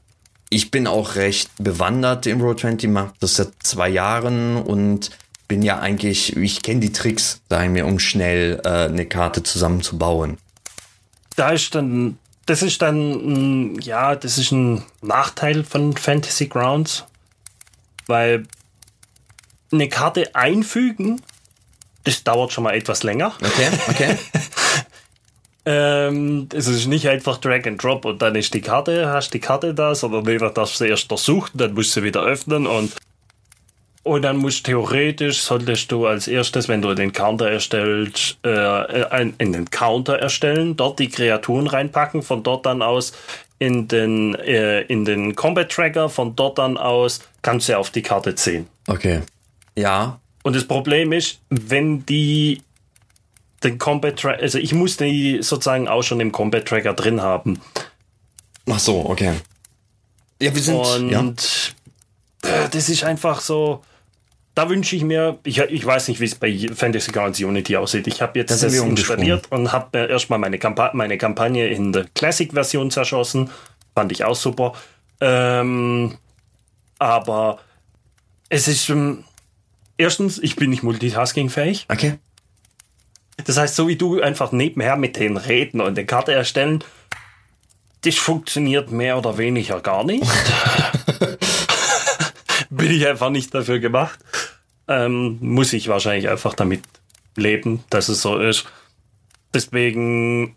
ich bin auch recht bewandert in Roll 20, mache das seit zwei Jahren und bin ja eigentlich, ich kenne die Tricks, sagen wir, um schnell äh, eine Karte zusammenzubauen. Da ist dann das ist dann, ja, das ist ein Nachteil von Fantasy Grounds, weil eine Karte einfügen, das dauert schon mal etwas länger. Okay, okay. ähm, es ist nicht einfach Drag and Drop und dann ist die Karte, hast die Karte da, sondern jeder darf sie erst suchen, dann musst du sie wieder öffnen und und dann musst theoretisch, solltest du als erstes, wenn du den Counter erstellst, äh, in den Counter erstellen, dort die Kreaturen reinpacken, von dort dann aus in den, äh, in den Combat Tracker, von dort dann aus kannst du auf die Karte ziehen. Okay. Ja. Und das Problem ist, wenn die den Combat Tracker, also ich muss die sozusagen auch schon im Combat Tracker drin haben. Ach so, okay. Ja, wir sind. Und ja. das ist einfach so da wünsche ich mir, ich, ich weiß nicht, wie es bei Fantasy Grounds Unity aussieht. Ich habe jetzt das, das installiert und habe mir erstmal meine, Kampa meine Kampagne in der Classic-Version zerschossen. Fand ich auch super. Ähm, aber es ist, ähm, erstens, ich bin nicht multitaskingfähig. Okay. Das heißt, so wie du einfach nebenher mit den Reden und der Karte erstellen, das funktioniert mehr oder weniger gar nicht. bin ich einfach nicht dafür gemacht. Ähm, muss ich wahrscheinlich einfach damit leben, dass es so ist. Deswegen,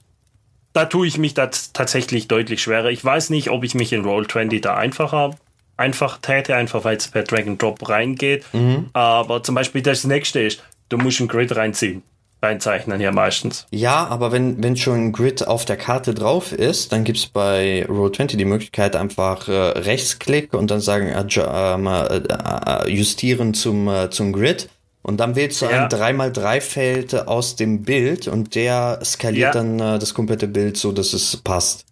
da tue ich mich tatsächlich deutlich schwerer. Ich weiß nicht, ob ich mich in Roll20 da einfacher einfach täte, einfach weil es per Drag and Drop reingeht. Mhm. Aber zum Beispiel das nächste ist, du musst ein Grid reinziehen reinzeichnen ja meistens. Ja, aber wenn, wenn schon ein Grid auf der Karte drauf ist, dann gibt's bei Roll20 die Möglichkeit einfach äh, Rechtsklick und dann sagen äh, äh, justieren zum, äh, zum Grid. Und dann wählst du ja. ein 3x3-Feld aus dem Bild und der skaliert ja. dann äh, das komplette Bild so, dass es passt.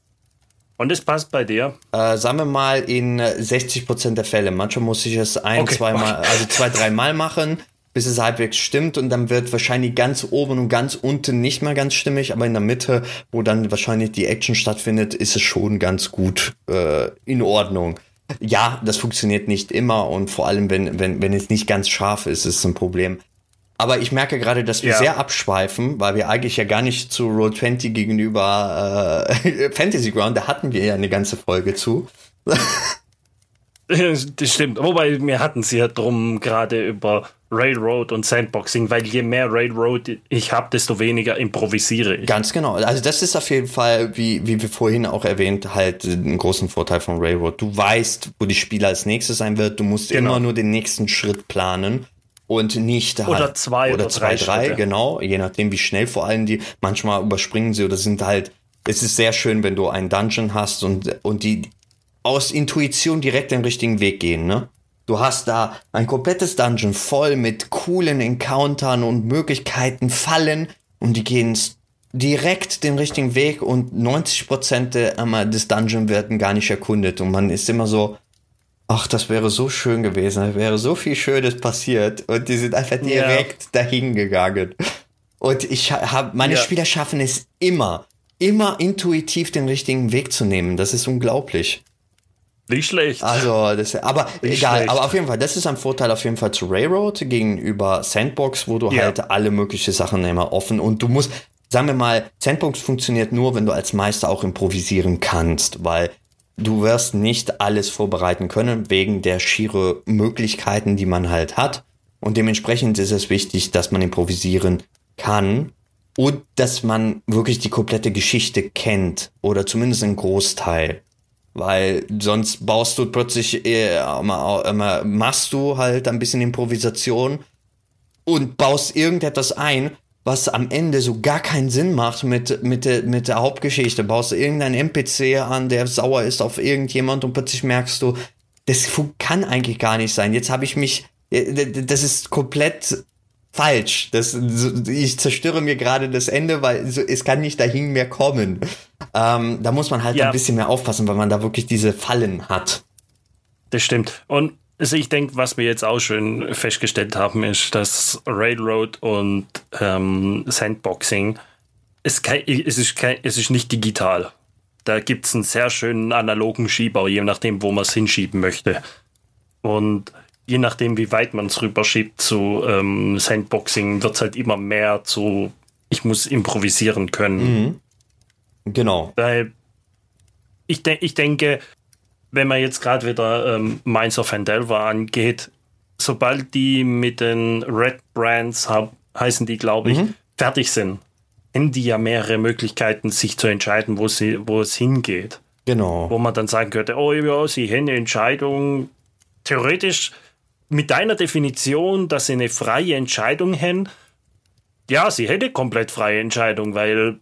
Und es passt bei dir? Äh, sagen wir mal in 60% der Fälle. Manchmal muss ich es ein, okay. zweimal, also zwei, dreimal machen bis es halbwegs stimmt und dann wird wahrscheinlich ganz oben und ganz unten nicht mehr ganz stimmig, aber in der Mitte, wo dann wahrscheinlich die Action stattfindet, ist es schon ganz gut äh, in Ordnung. Ja, das funktioniert nicht immer und vor allem, wenn, wenn, wenn es nicht ganz scharf ist, ist es ein Problem. Aber ich merke gerade, dass wir ja. sehr abschweifen, weil wir eigentlich ja gar nicht zu Roll20 gegenüber äh, Fantasy Ground, da hatten wir ja eine ganze Folge zu. Das stimmt. Wobei wir hatten es ja drum gerade über Railroad und Sandboxing, weil je mehr Railroad ich habe, desto weniger improvisiere ich. Ganz genau. Also das ist auf jeden Fall, wie, wie wir vorhin auch erwähnt, halt einen großen Vorteil von Railroad. Du weißt, wo die Spieler als nächstes sein wird. Du musst genau. immer nur den nächsten Schritt planen und nicht halt, oder zwei oder, oder zwei, drei, drei genau, je nachdem wie schnell vor allem die. Manchmal überspringen sie oder sind halt. Es ist sehr schön, wenn du einen Dungeon hast und und die aus Intuition direkt den richtigen Weg gehen, ne? Du hast da ein komplettes Dungeon voll mit coolen Encountern und Möglichkeiten, Fallen und die gehen direkt den richtigen Weg und 90% des Dungeon werden gar nicht erkundet und man ist immer so, ach, das wäre so schön gewesen, da wäre so viel Schönes passiert und die sind einfach direkt ja. dahin gegangen. Und ich habe, meine ja. Spieler schaffen es immer, immer intuitiv den richtigen Weg zu nehmen. Das ist unglaublich. Nicht schlecht. Also, das, aber Nicht egal, schlecht. aber auf jeden Fall, das ist ein Vorteil auf jeden Fall zu Railroad gegenüber Sandbox, wo du ja. halt alle möglichen Sachen immer offen und du musst, sagen wir mal, Sandbox funktioniert nur, wenn du als Meister auch improvisieren kannst, weil du wirst nicht alles vorbereiten können wegen der schiere Möglichkeiten, die man halt hat. Und dementsprechend ist es wichtig, dass man improvisieren kann und dass man wirklich die komplette Geschichte kennt oder zumindest einen Großteil. Weil sonst baust du plötzlich, äh, machst du halt ein bisschen Improvisation und baust irgendetwas ein, was am Ende so gar keinen Sinn macht mit, mit, der, mit der Hauptgeschichte. Baust du irgendeinen NPC an, der sauer ist auf irgendjemand und plötzlich merkst du, das kann eigentlich gar nicht sein. Jetzt habe ich mich, äh, das ist komplett falsch. Das, ich zerstöre mir gerade das Ende, weil es kann nicht dahin mehr kommen. Ähm, da muss man halt ja. ein bisschen mehr aufpassen, weil man da wirklich diese Fallen hat. Das stimmt. Und also ich denke, was wir jetzt auch schön festgestellt haben, ist, dass Railroad und ähm, Sandboxing, es, kein, es, ist kein, es ist nicht digital. Da gibt es einen sehr schönen analogen Schiebau, je nachdem, wo man es hinschieben möchte. Und je nachdem, wie weit man es rüberschiebt zu ähm, Sandboxing, wird es halt immer mehr zu, ich muss improvisieren können. Mhm. Genau. Weil ich, de ich denke, wenn man jetzt gerade wieder ähm, Minds of Fandelver angeht, sobald die mit den Red Brands, heißen die, glaube ich, mhm. fertig sind, haben die ja mehrere Möglichkeiten, sich zu entscheiden, wo, sie, wo es hingeht. Genau. Wo man dann sagen könnte, oh ja, sie haben eine Entscheidung. Theoretisch mit deiner Definition, dass sie eine freie Entscheidung haben, ja, sie hätte komplett freie Entscheidung, weil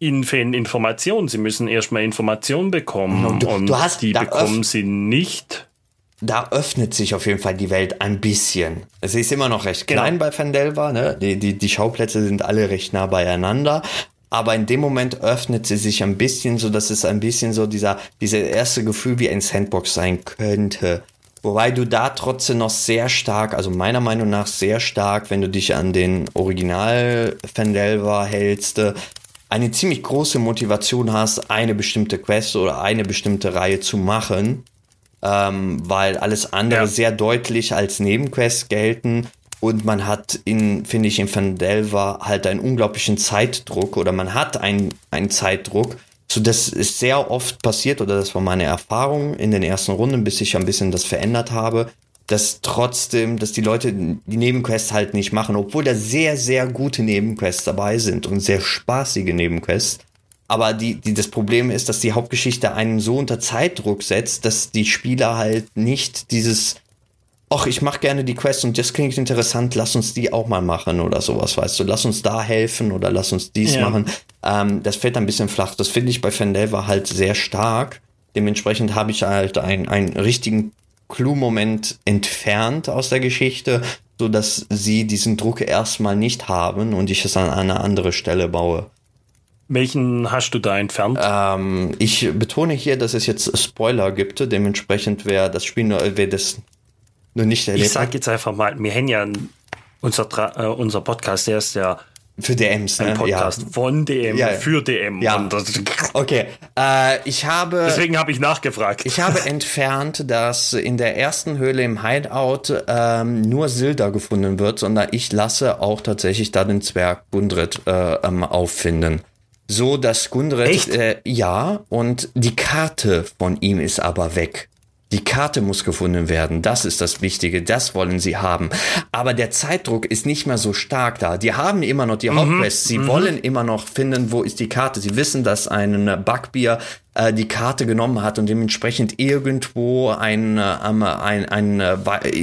ihnen fehlen Informationen. Sie müssen erstmal Informationen bekommen du, und du hast, die bekommen sie nicht. Da öffnet sich auf jeden Fall die Welt ein bisschen. Es ist immer noch recht klein genau. bei Fandelva, ne? Die, die, die Schauplätze sind alle recht nah beieinander. Aber in dem Moment öffnet sie sich ein bisschen, so dass es ein bisschen so dieser, dieser erste Gefühl wie ein Sandbox sein könnte. Wobei du da trotzdem noch sehr stark, also meiner Meinung nach sehr stark, wenn du dich an den Original Fandelva hältst, eine ziemlich große Motivation hast, eine bestimmte Quest oder eine bestimmte Reihe zu machen, ähm, weil alles andere ja. sehr deutlich als Nebenquest gelten und man hat in, finde ich, in Fandelva halt einen unglaublichen Zeitdruck oder man hat einen, einen Zeitdruck, so das ist sehr oft passiert oder das war meine Erfahrung in den ersten Runden, bis ich ein bisschen das verändert habe, dass trotzdem, dass die Leute die Nebenquests halt nicht machen, obwohl da sehr, sehr gute Nebenquests dabei sind und sehr spaßige Nebenquests. Aber die, die, das Problem ist, dass die Hauptgeschichte einen so unter Zeitdruck setzt, dass die Spieler halt nicht dieses, ach, ich mache gerne die Quest und das klingt interessant, lass uns die auch mal machen oder sowas, weißt du, lass uns da helfen oder lass uns dies ja. machen. Ähm, das fällt ein bisschen flach. Das finde ich bei Fandelva halt sehr stark. Dementsprechend habe ich halt einen, einen richtigen Clue-Moment entfernt aus der Geschichte, so dass sie diesen Druck erstmal nicht haben und ich es an eine andere Stelle baue. Welchen hast du da entfernt? Ähm, ich betone hier, dass es jetzt Spoiler gibt. Dementsprechend, wer das Spiel nur, wer das nur nicht erlebt Ich sag jetzt einfach mal, wir haben ja unser, äh, unser Podcast, der ist ja für DMs, ne? Ein Podcast ja. von DM ja, für DM. Ja. okay. Äh, ich habe. Deswegen habe ich nachgefragt. Ich habe entfernt, dass in der ersten Höhle im Hideout ähm, nur Silda gefunden wird, sondern ich lasse auch tatsächlich da den Zwerg Gundred äh, ähm, auffinden. So dass Gundred. Äh, ja, und die Karte von ihm ist aber weg. Die Karte muss gefunden werden. Das ist das Wichtige. Das wollen sie haben. Aber der Zeitdruck ist nicht mehr so stark da. Die haben immer noch die mhm. Hauptquest. Sie mhm. wollen immer noch finden, wo ist die Karte. Sie wissen, dass ein Bugbier äh, die Karte genommen hat und dementsprechend irgendwo ein, äh, ein, ein, äh,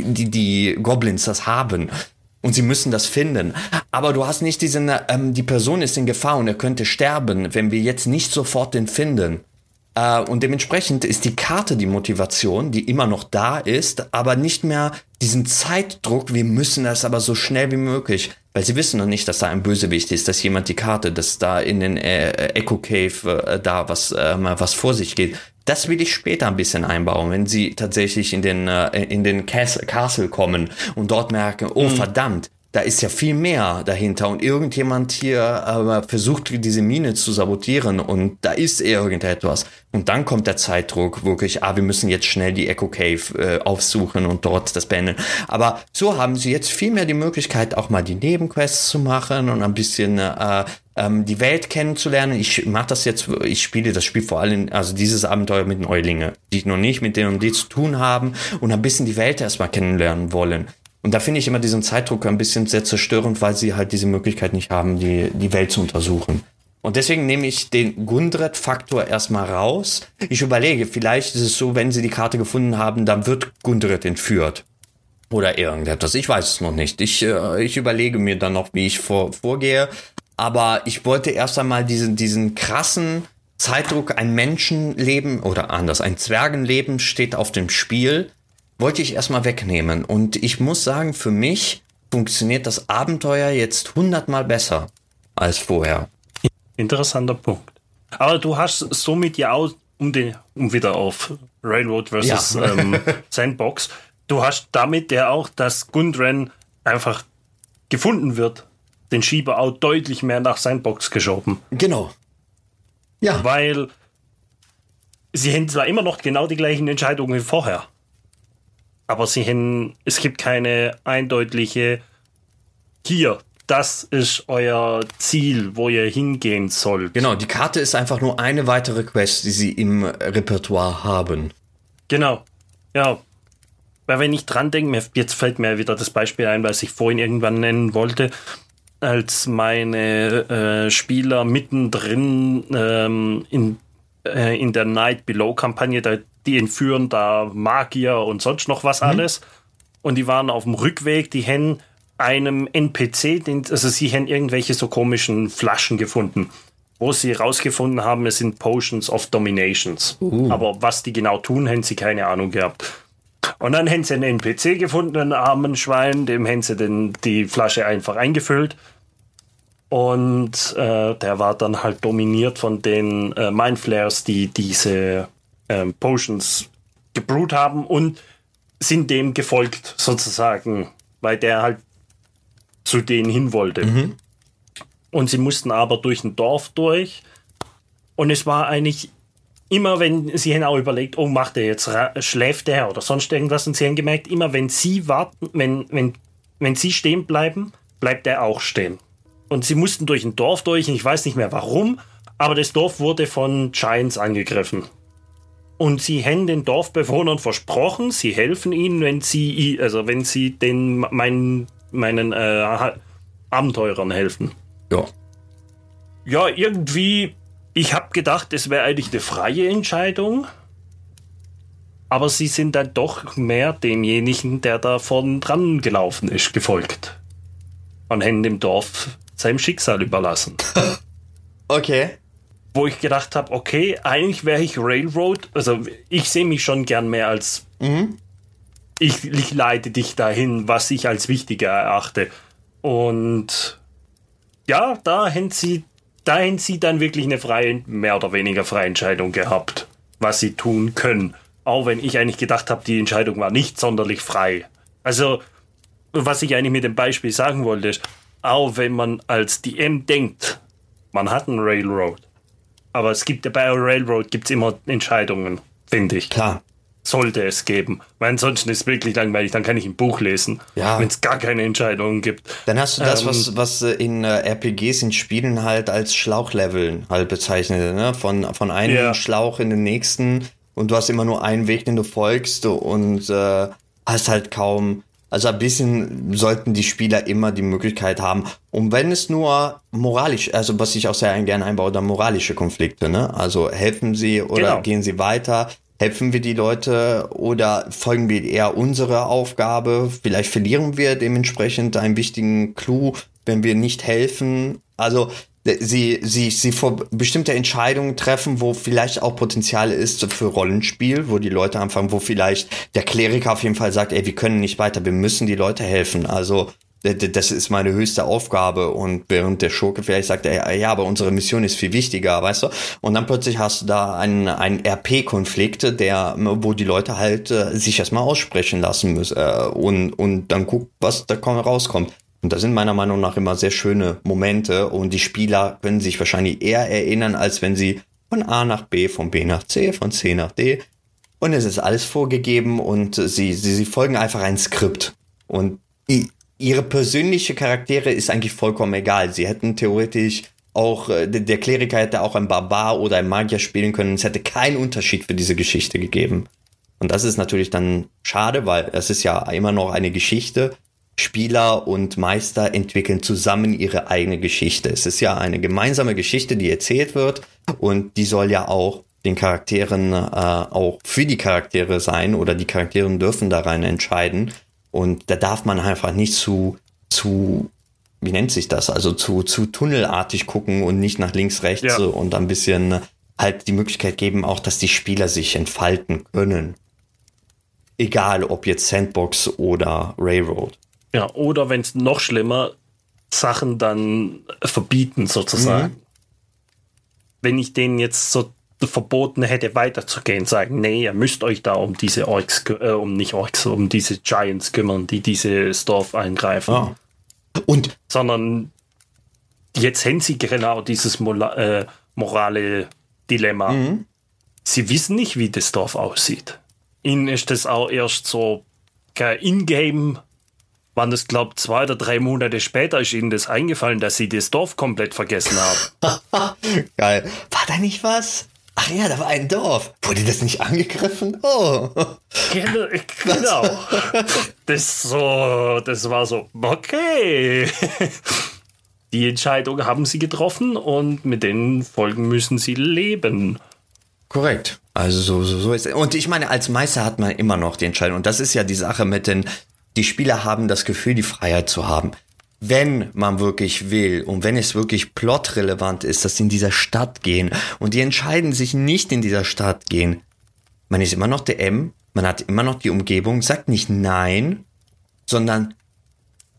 die, die Goblins das haben. Und sie müssen das finden. Aber du hast nicht diesen, ähm, die Person ist in Gefahr und er könnte sterben, wenn wir jetzt nicht sofort den finden. Äh, und dementsprechend ist die Karte die Motivation, die immer noch da ist, aber nicht mehr diesen Zeitdruck, wir müssen das aber so schnell wie möglich, weil sie wissen noch nicht, dass da ein Bösewicht ist, dass jemand die Karte, dass da in den äh, Echo Cave äh, da was, äh, was vor sich geht. Das will ich später ein bisschen einbauen, wenn sie tatsächlich in den, äh, in den Castle kommen und dort merken, oh mhm. verdammt, da ist ja viel mehr dahinter und irgendjemand hier äh, versucht diese Mine zu sabotieren und da ist irgendetwas und dann kommt der Zeitdruck wirklich, ah, wir müssen jetzt schnell die Echo Cave äh, aufsuchen und dort das beenden. Aber so haben sie jetzt viel mehr die Möglichkeit, auch mal die Nebenquests zu machen und ein bisschen äh, ähm, die Welt kennenzulernen. Ich mache das jetzt, ich spiele das Spiel vor allem, also dieses Abenteuer mit den Eulinge, die noch nicht mit denen und die zu tun haben und ein bisschen die Welt erstmal kennenlernen wollen. Und da finde ich immer diesen Zeitdruck ein bisschen sehr zerstörend, weil sie halt diese Möglichkeit nicht haben, die, die Welt zu untersuchen. Und deswegen nehme ich den Gundred-Faktor erstmal raus. Ich überlege, vielleicht ist es so, wenn sie die Karte gefunden haben, dann wird Gundred entführt. Oder irgendetwas. Ich weiß es noch nicht. Ich, äh, ich überlege mir dann noch, wie ich vor, vorgehe. Aber ich wollte erst einmal diesen, diesen krassen Zeitdruck, ein Menschenleben oder anders, ein Zwergenleben steht auf dem Spiel wollte ich erstmal wegnehmen. Und ich muss sagen, für mich funktioniert das Abenteuer jetzt hundertmal besser als vorher. Interessanter Punkt. Aber du hast somit ja auch, um, den, um wieder auf Railroad versus ja. ähm, Sandbox, du hast damit ja auch, dass Gundren einfach gefunden wird, den Schieber auch deutlich mehr nach Sandbox geschoben. Genau. Ja. Weil sie haben zwar immer noch genau die gleichen Entscheidungen wie vorher aber sie haben, es gibt keine eindeutige hier, das ist euer Ziel, wo ihr hingehen sollt. Genau, die Karte ist einfach nur eine weitere Quest, die sie im Repertoire haben. Genau. Ja. Weil wenn ich dran denke, jetzt fällt mir wieder das Beispiel ein, was ich vorhin irgendwann nennen wollte, als meine äh, Spieler mittendrin ähm, in, äh, in der Night Below Kampagne, da, die entführen da Magier und sonst noch was mhm. alles. Und die waren auf dem Rückweg, die haben einem NPC, den, also sie haben irgendwelche so komischen Flaschen gefunden, wo sie rausgefunden haben, es sind Potions of Dominations. Uh. Aber was die genau tun, haben sie keine Ahnung gehabt. Und dann haben sie einen NPC gefunden, einen armen Schwein, dem haben sie den, die Flasche einfach eingefüllt. Und äh, der war dann halt dominiert von den äh, Mindflares, die diese äh, Potions gebrut haben und sind dem gefolgt, sozusagen, weil der halt zu denen hin wollte. Mhm. Und sie mussten aber durch ein Dorf durch. Und es war eigentlich immer, wenn sie haben auch überlegt, oh, macht er jetzt, schläft der oder sonst irgendwas. Und sie haben gemerkt, immer wenn sie warten, wenn, wenn, wenn sie stehen bleiben, bleibt er auch stehen. Und sie mussten durch ein Dorf durch, und ich weiß nicht mehr warum, aber das Dorf wurde von Giants angegriffen. Und sie haben den Dorfbewohnern versprochen, sie helfen ihnen, wenn sie, also wenn sie den meinen, meinen äh, Abenteurern helfen. Ja. Ja, irgendwie, ich habe gedacht, es wäre eigentlich eine freie Entscheidung. Aber sie sind dann doch mehr demjenigen, der da vorn dran gelaufen ist, gefolgt. Und haben dem Dorf seinem Schicksal überlassen. okay wo ich gedacht habe, okay, eigentlich wäre ich Railroad, also ich sehe mich schon gern mehr als mhm. ich, ich leite dich dahin, was ich als wichtiger erachte. Und ja, da hätten sie, da hätten sie dann wirklich eine freie, mehr oder weniger freie Entscheidung gehabt, was sie tun können. Auch wenn ich eigentlich gedacht habe, die Entscheidung war nicht sonderlich frei. Also, was ich eigentlich mit dem Beispiel sagen wollte, ist, auch wenn man als DM denkt, man hat einen Railroad, aber es gibt ja bei Railroad gibt's immer Entscheidungen, finde ich. Klar. Sollte es geben. Weil ansonsten ist es wirklich langweilig, dann kann ich ein Buch lesen, ja. wenn es gar keine Entscheidungen gibt. Dann hast du das, ähm, was, was in äh, RPGs in Spielen halt als Schlauchleveln halt bezeichnet, ne? Von, von einem ja. Schlauch in den nächsten und du hast immer nur einen Weg, den du folgst und äh, hast halt kaum also ein bisschen sollten die Spieler immer die Möglichkeit haben. Und wenn es nur moralisch, also was ich auch sehr gerne einbaue, dann moralische Konflikte, ne? Also helfen sie oder genau. gehen sie weiter? Helfen wir die Leute oder folgen wir eher unsere Aufgabe? Vielleicht verlieren wir dementsprechend einen wichtigen Clou, wenn wir nicht helfen. Also sie, sie, sie vor bestimmte Entscheidungen treffen, wo vielleicht auch Potenzial ist für Rollenspiel, wo die Leute anfangen, wo vielleicht der Kleriker auf jeden Fall sagt, ey, wir können nicht weiter, wir müssen die Leute helfen. Also das ist meine höchste Aufgabe und während der Schurke vielleicht sagt er, ja, aber unsere Mission ist viel wichtiger, weißt du? Und dann plötzlich hast du da einen, einen RP-Konflikt, der, wo die Leute halt äh, sich erstmal aussprechen lassen müssen äh, und, und dann guckt, was da rauskommt. Und das sind meiner Meinung nach immer sehr schöne Momente und die Spieler können sich wahrscheinlich eher erinnern, als wenn sie von A nach B, von B nach C, von C nach D und es ist alles vorgegeben und sie, sie, sie folgen einfach ein Skript. Und ihre persönliche Charaktere ist eigentlich vollkommen egal. Sie hätten theoretisch auch, äh, der Kleriker hätte auch ein Barbar oder ein Magier spielen können. Es hätte keinen Unterschied für diese Geschichte gegeben. Und das ist natürlich dann schade, weil es ist ja immer noch eine Geschichte Spieler und Meister entwickeln zusammen ihre eigene Geschichte. Es ist ja eine gemeinsame Geschichte, die erzählt wird und die soll ja auch den Charakteren äh, auch für die Charaktere sein oder die Charaktere dürfen da rein entscheiden. Und da darf man einfach nicht zu, zu, wie nennt sich das? Also zu, zu tunnelartig gucken und nicht nach links, rechts ja. und ein bisschen halt die Möglichkeit geben, auch, dass die Spieler sich entfalten können. Egal ob jetzt Sandbox oder Railroad. Ja, oder wenn es noch schlimmer, Sachen dann verbieten sozusagen. Mhm. Wenn ich denen jetzt so verboten hätte, weiterzugehen, sagen, nee, ihr müsst euch da um diese Orks, äh, um nicht Orks, um diese Giants kümmern, die dieses Dorf eingreifen. Ah. Und sondern jetzt haben sie genau dieses Mola äh, morale Dilemma. Mhm. Sie wissen nicht, wie das Dorf aussieht. Ihnen ist das auch erst so in-game waren das, glaube ich, zwei oder drei Monate später ist ihnen das eingefallen, dass sie das Dorf komplett vergessen haben. Geil. War da nicht was? Ach ja, da war ein Dorf. Wurde das nicht angegriffen? Oh. Genau. Das so, das war so, okay. Die Entscheidung haben sie getroffen und mit den Folgen müssen sie leben. Korrekt. Also so, so, so ist es. Und ich meine, als Meister hat man immer noch die Entscheidung. Und das ist ja die Sache mit den, die Spieler haben das Gefühl, die Freiheit zu haben. Wenn man wirklich will und wenn es wirklich plotrelevant ist, dass sie in dieser Stadt gehen und die entscheiden sich nicht in dieser Stadt gehen, man ist immer noch der M, man hat immer noch die Umgebung, sagt nicht nein, sondern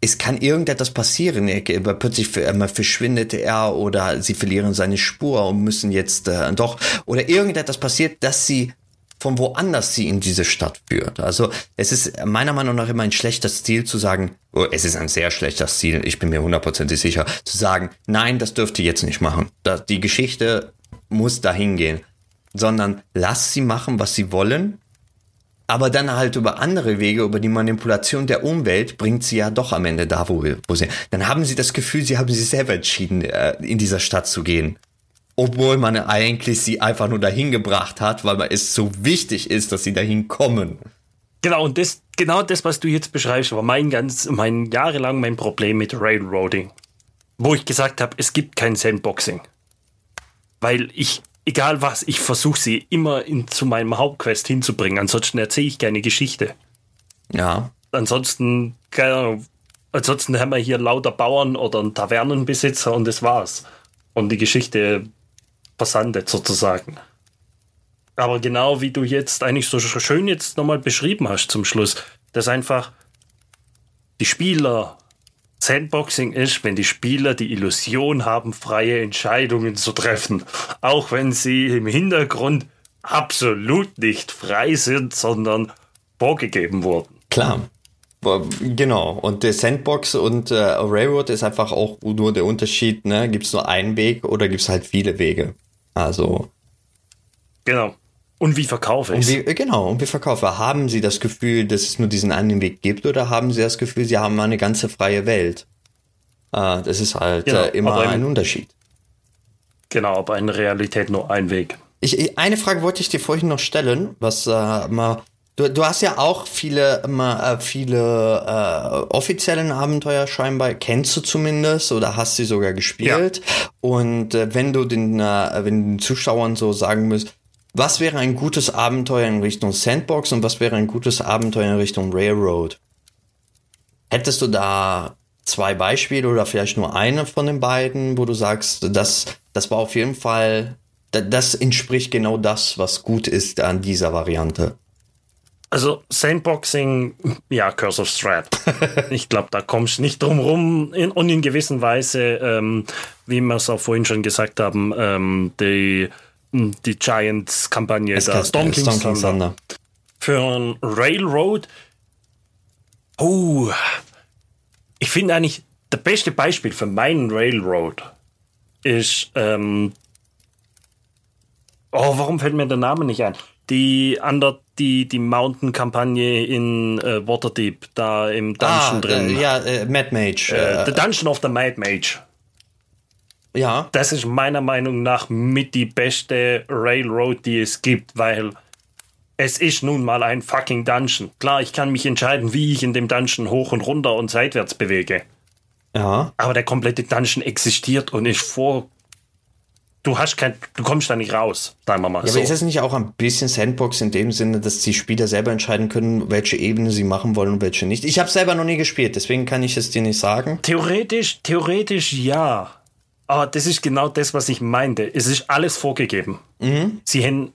es kann irgendetwas passieren. Plötzlich verschwindet er oder sie verlieren seine Spur und müssen jetzt äh, doch oder irgendetwas passiert, dass sie von woanders sie in diese Stadt führt. Also es ist meiner Meinung nach immer ein schlechter Stil zu sagen, oh, es ist ein sehr schlechter Stil, ich bin mir hundertprozentig sicher, zu sagen, nein, das dürft ihr jetzt nicht machen. Die Geschichte muss dahin gehen. Sondern lass sie machen, was sie wollen aber dann halt über andere Wege, über die Manipulation der Umwelt, bringt sie ja doch am Ende da, wo, wo sie. Dann haben sie das Gefühl, sie haben sich selber entschieden, äh, in dieser Stadt zu gehen. Obwohl man eigentlich sie einfach nur dahin gebracht hat, weil es so wichtig ist, dass sie dahin kommen. Genau, und das, genau das, was du jetzt beschreibst, war mein ganz, mein jahrelang mein Problem mit Railroading. Wo ich gesagt habe, es gibt kein Sandboxing. Weil ich egal was, ich versuche sie immer in, zu meinem Hauptquest hinzubringen. Ansonsten erzähle ich keine Geschichte. Ja. Ansonsten, keine Ahnung, ansonsten haben wir hier lauter Bauern oder einen Tavernenbesitzer und das war's. Und die Geschichte versandet sozusagen. Aber genau wie du jetzt eigentlich so schön jetzt nochmal beschrieben hast zum Schluss, dass einfach die Spieler Sandboxing ist, wenn die Spieler die Illusion haben, freie Entscheidungen zu treffen, auch wenn sie im Hintergrund absolut nicht frei sind, sondern vorgegeben wurden. Klar. Genau, und der Sandbox und äh, Railroad ist einfach auch nur der Unterschied, ne? Gibt es nur einen Weg oder gibt es halt viele Wege? Also. Genau. Und wie verkaufe ich es? Genau, und wie verkaufe? Haben Sie das Gefühl, dass es nur diesen einen Weg gibt oder haben Sie das Gefühl, Sie haben eine ganze freie Welt? Äh, das ist halt genau, äh, immer ein Unterschied. Genau, aber in Realität nur ein Weg. Ich, eine Frage wollte ich dir vorhin noch stellen, was äh, mal Du, du hast ja auch viele, äh, viele äh, offiziellen Abenteuer scheinbar, kennst du zumindest oder hast sie sogar gespielt. Ja. Und äh, wenn du den, äh, wenn den Zuschauern so sagen müsst, was wäre ein gutes Abenteuer in Richtung Sandbox und was wäre ein gutes Abenteuer in Richtung Railroad? Hättest du da zwei Beispiele oder vielleicht nur eine von den beiden, wo du sagst, das, das war auf jeden Fall, das entspricht genau das, was gut ist an dieser Variante? Also Sandboxing, ja, Curse of Strahd. ich glaube, da kommst du nicht drum rum. In, und in gewisser Weise, ähm, wie wir es auch vorhin schon gesagt haben, ähm, die die Giants-Kampagne der Storm King, Storm King Thunder. Für ein Railroad. Oh, ich finde eigentlich, das beste Beispiel für meinen Railroad ist, ähm, oh, warum fällt mir der Name nicht ein? Die Under, die, die Mountain-Kampagne in äh, Waterdeep, da im Dungeon ah, drin. Äh, ja, äh, Mad Mage. Äh, the Dungeon of the Mad Mage. Ja. Das ist meiner Meinung nach mit die beste Railroad, die es gibt, weil es ist nun mal ein fucking Dungeon. Klar, ich kann mich entscheiden, wie ich in dem Dungeon hoch und runter und seitwärts bewege. Ja. Aber der komplette Dungeon existiert und ist vor. Du hast kein, du kommst da nicht raus, sagen wir mal ja, so. Aber ist es nicht auch ein bisschen Sandbox in dem Sinne, dass die Spieler selber entscheiden können, welche Ebene sie machen wollen und welche nicht? Ich habe selber noch nie gespielt, deswegen kann ich es dir nicht sagen. Theoretisch, theoretisch ja. Aber das ist genau das, was ich meinte. Es ist alles vorgegeben. Mhm. Sie haben.